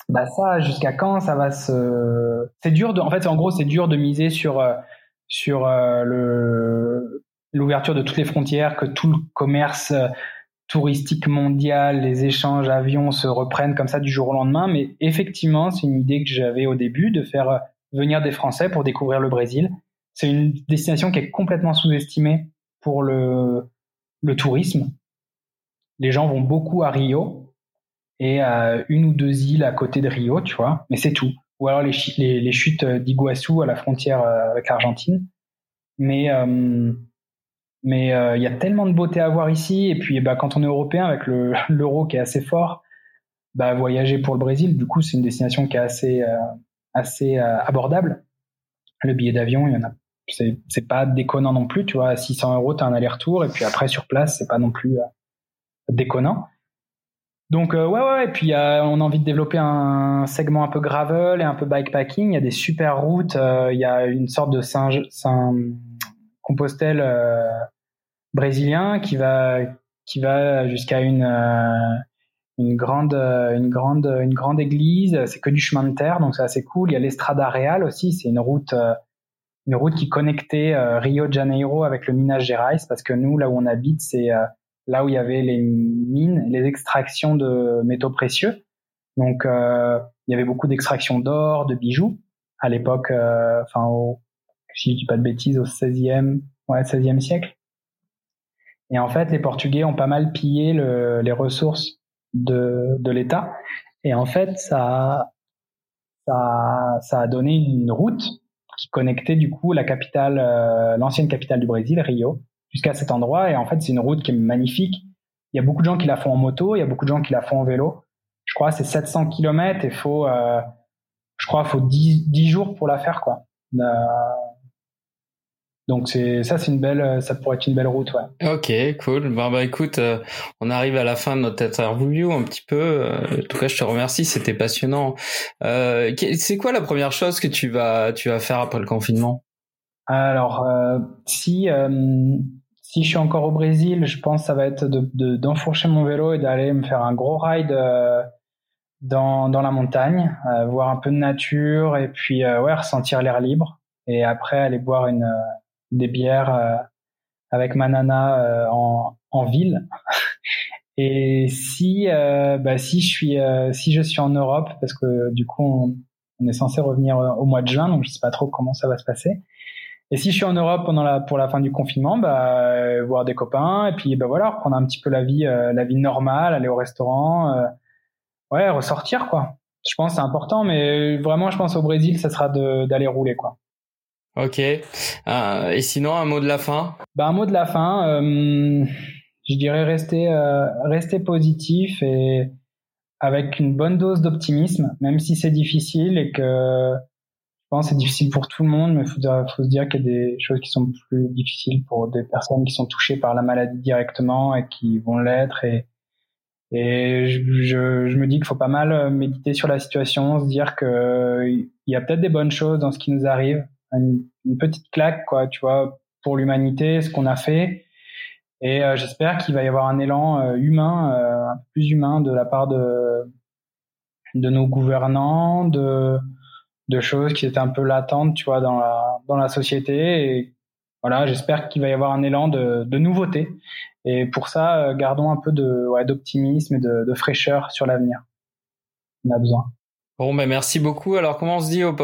bah ça, jusqu'à quand ça va se C'est dur de, en fait, en gros, c'est dur de miser sur euh, sur euh, le l'ouverture de toutes les frontières, que tout le commerce euh, touristique mondial, les échanges avions se reprennent comme ça du jour au lendemain. Mais effectivement, c'est une idée que j'avais au début de faire venir des Français pour découvrir le Brésil. C'est une destination qui est complètement sous-estimée pour le tourisme. Les gens vont beaucoup à Rio et à une ou deux îles à côté de Rio, tu vois, mais c'est tout. Ou alors les, chutes d'Iguassou à la frontière euh, avec l'Argentine. Mais euh, euh, il y a tellement de beauté à voir ici. Et puis bah, quand on est européen avec l'euro qui est assez fort, bah, voyager pour le Brésil, du coup, c'est une destination qui est assez, assez abordable. Le billet d'avion, il y en a c'est pas déconnant non plus, tu vois, à 600 euros, t'as un aller-retour, et puis après, sur place, c'est pas non plus euh, déconnant. Donc, euh, ouais, ouais, et puis on a envie de développer un segment un peu gravel et un peu bikepacking. Il y a des super routes, euh, il y a une sorte de Saint-Compostelle brésilien qui va, qui va jusqu'à une, une grande, une grande, une grande église. C'est que du chemin de terre, donc c'est assez cool. Il y a l'Estrada Real aussi, c'est une route une route qui connectait euh, Rio de Janeiro avec le Minas Gerais, parce que nous, là où on habite, c'est euh, là où il y avait les mines, les extractions de métaux précieux. Donc, euh, il y avait beaucoup d'extractions d'or, de bijoux à l'époque, enfin, au, si je dis pas de bêtises, au 16e, ouais, 16e siècle. Et en fait, les Portugais ont pas mal pillé le, les ressources de, de l'État. Et en fait, ça, ça, ça a donné une route qui connectait du coup la capitale, euh, l'ancienne capitale du Brésil, Rio, jusqu'à cet endroit. Et en fait, c'est une route qui est magnifique. Il y a beaucoup de gens qui la font en moto, il y a beaucoup de gens qui la font en vélo. Je crois c'est 700 km et faut, euh, je crois, faut 10, 10 jours pour la faire quoi. Euh, donc c'est ça, c'est une belle, ça pourrait être une belle route, ouais. Ok, cool. Bah, bah écoute, euh, on arrive à la fin de notre interview un petit peu. Euh, en tout cas, je te remercie, c'était passionnant. Euh, c'est quoi la première chose que tu vas, tu vas faire après le confinement? Alors, si si je suis encore au Brésil, je pense que ça va être de d'enfourcher mon vélo et d'aller me faire un gros ride dans dans la montagne, voir un peu de nature et puis ouais ressentir l'air libre. Et après aller boire une des bières euh, avec ma nana euh, en, en ville. Et si euh, bah, si je suis si je suis en Europe parce que du coup on, on, est censé revenir au mois de juin donc je sais pas trop comment ça va se passer. Et si je suis en Europe pendant la pour la fin du confinement, bah voir des copains et puis bah voilà reprendre un petit peu la vie la vie normale, aller au restaurant, ouais ressortir quoi. Je pense c'est important mais vraiment je pense au Brésil ça sera d'aller rouler quoi. Ok. Euh, et sinon, un mot de la fin? Bah, Un mot de la fin, euh, je dirais rester, euh, rester positif et avec une bonne dose d'optimisme, même si c'est difficile et que je pense c'est difficile pour tout le monde, mais il faut, se dire qu'il y a des choses qui sont plus difficiles pour des personnes qui sont touchées par la maladie directement et qui vont l'être. Et, et je, je, je, me dis qu'il faut pas mal méditer sur la situation, se dire qu'il y a peut-être des bonnes choses dans ce qui nous arrive, une, petite claque, quoi, tu vois, pour l'humanité, ce qu'on a fait. Et euh, j'espère qu'il va y avoir un élan euh, humain, euh, un peu plus humain de la part de de nos gouvernants, de de choses qui étaient un peu latentes, tu vois, dans la dans la société. Et voilà, j'espère qu'il va y avoir un élan de, de nouveauté. Et pour ça, gardons un peu de ouais, d'optimisme et de, de fraîcheur sur l'avenir. On a besoin. Bon, ben merci beaucoup. Alors, comment on se dit au,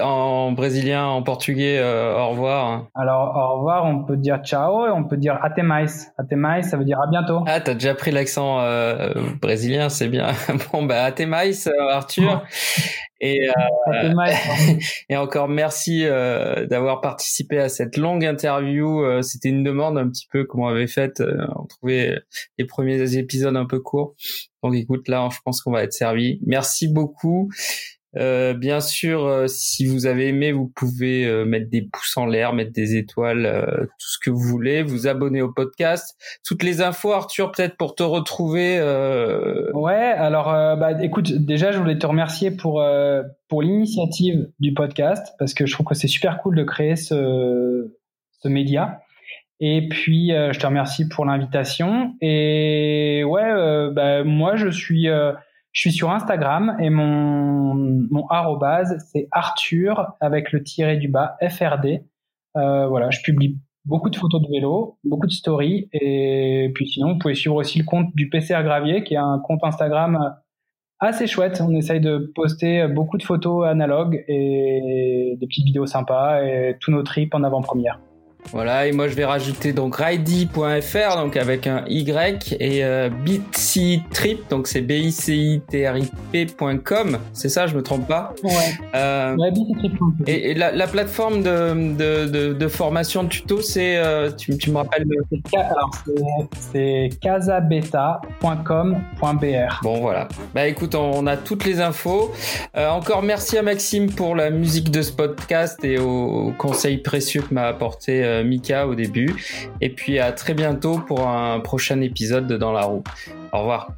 en brésilien, en portugais, euh, au revoir? Alors, au revoir, on peut dire ciao et on peut dire até mais. Até mais, ça veut dire à bientôt. Ah, t'as déjà pris l'accent euh, brésilien, c'est bien. bon, ben até mais, euh, Arthur. Et, euh, et encore merci euh, d'avoir participé à cette longue interview. Euh, c'était une demande un petit peu comme on avait fait. on trouvait les premiers épisodes un peu courts. Donc écoute, là, je pense qu'on va être servi. Merci beaucoup. Euh, bien sûr, euh, si vous avez aimé, vous pouvez euh, mettre des pouces en l'air, mettre des étoiles, tout ce que vous voulez, vous abonner au podcast. Toutes les infos, Arthur, peut-être pour te retrouver. Ouais, alors bah, écoute, déjà, je voulais te remercier pour pour l'initiative du podcast parce que je trouve que c'est super cool de créer ce ce média. Et puis, je te remercie pour l'invitation. Et ouais, bah, moi, je suis Je suis sur Instagram et mon, mon arrobase, c'est Arthur avec le tiré du bas FRD. Euh, voilà, je publie beaucoup de photos de vélo, beaucoup de stories. Et puis sinon, vous pouvez suivre aussi le compte du PCR Gravier, qui est un compte Instagram assez chouette. On essaye de poster beaucoup de photos analogues et des petites vidéos sympas et tous nos trips en avant-première. Voilà, et moi je vais rajouter donc ridey.fr, donc avec un Y, et euh, donc c'est B-I-C-I-T-R-I-P.com, c'est ça, je me trompe pas? Ouais. Euh, Ouais, et, et la, la plateforme de, de, de, de formation de tuto, c'est, euh, tu, tu me rappelles c'est casabeta.com.br. Bon voilà. Bah écoute, on, on a toutes les infos. Euh, encore merci à Maxime pour la musique de ce podcast et aux conseils précieux que m'a apporté euh, Mika au début. Et puis à très bientôt pour un prochain épisode de Dans la roue. Au revoir.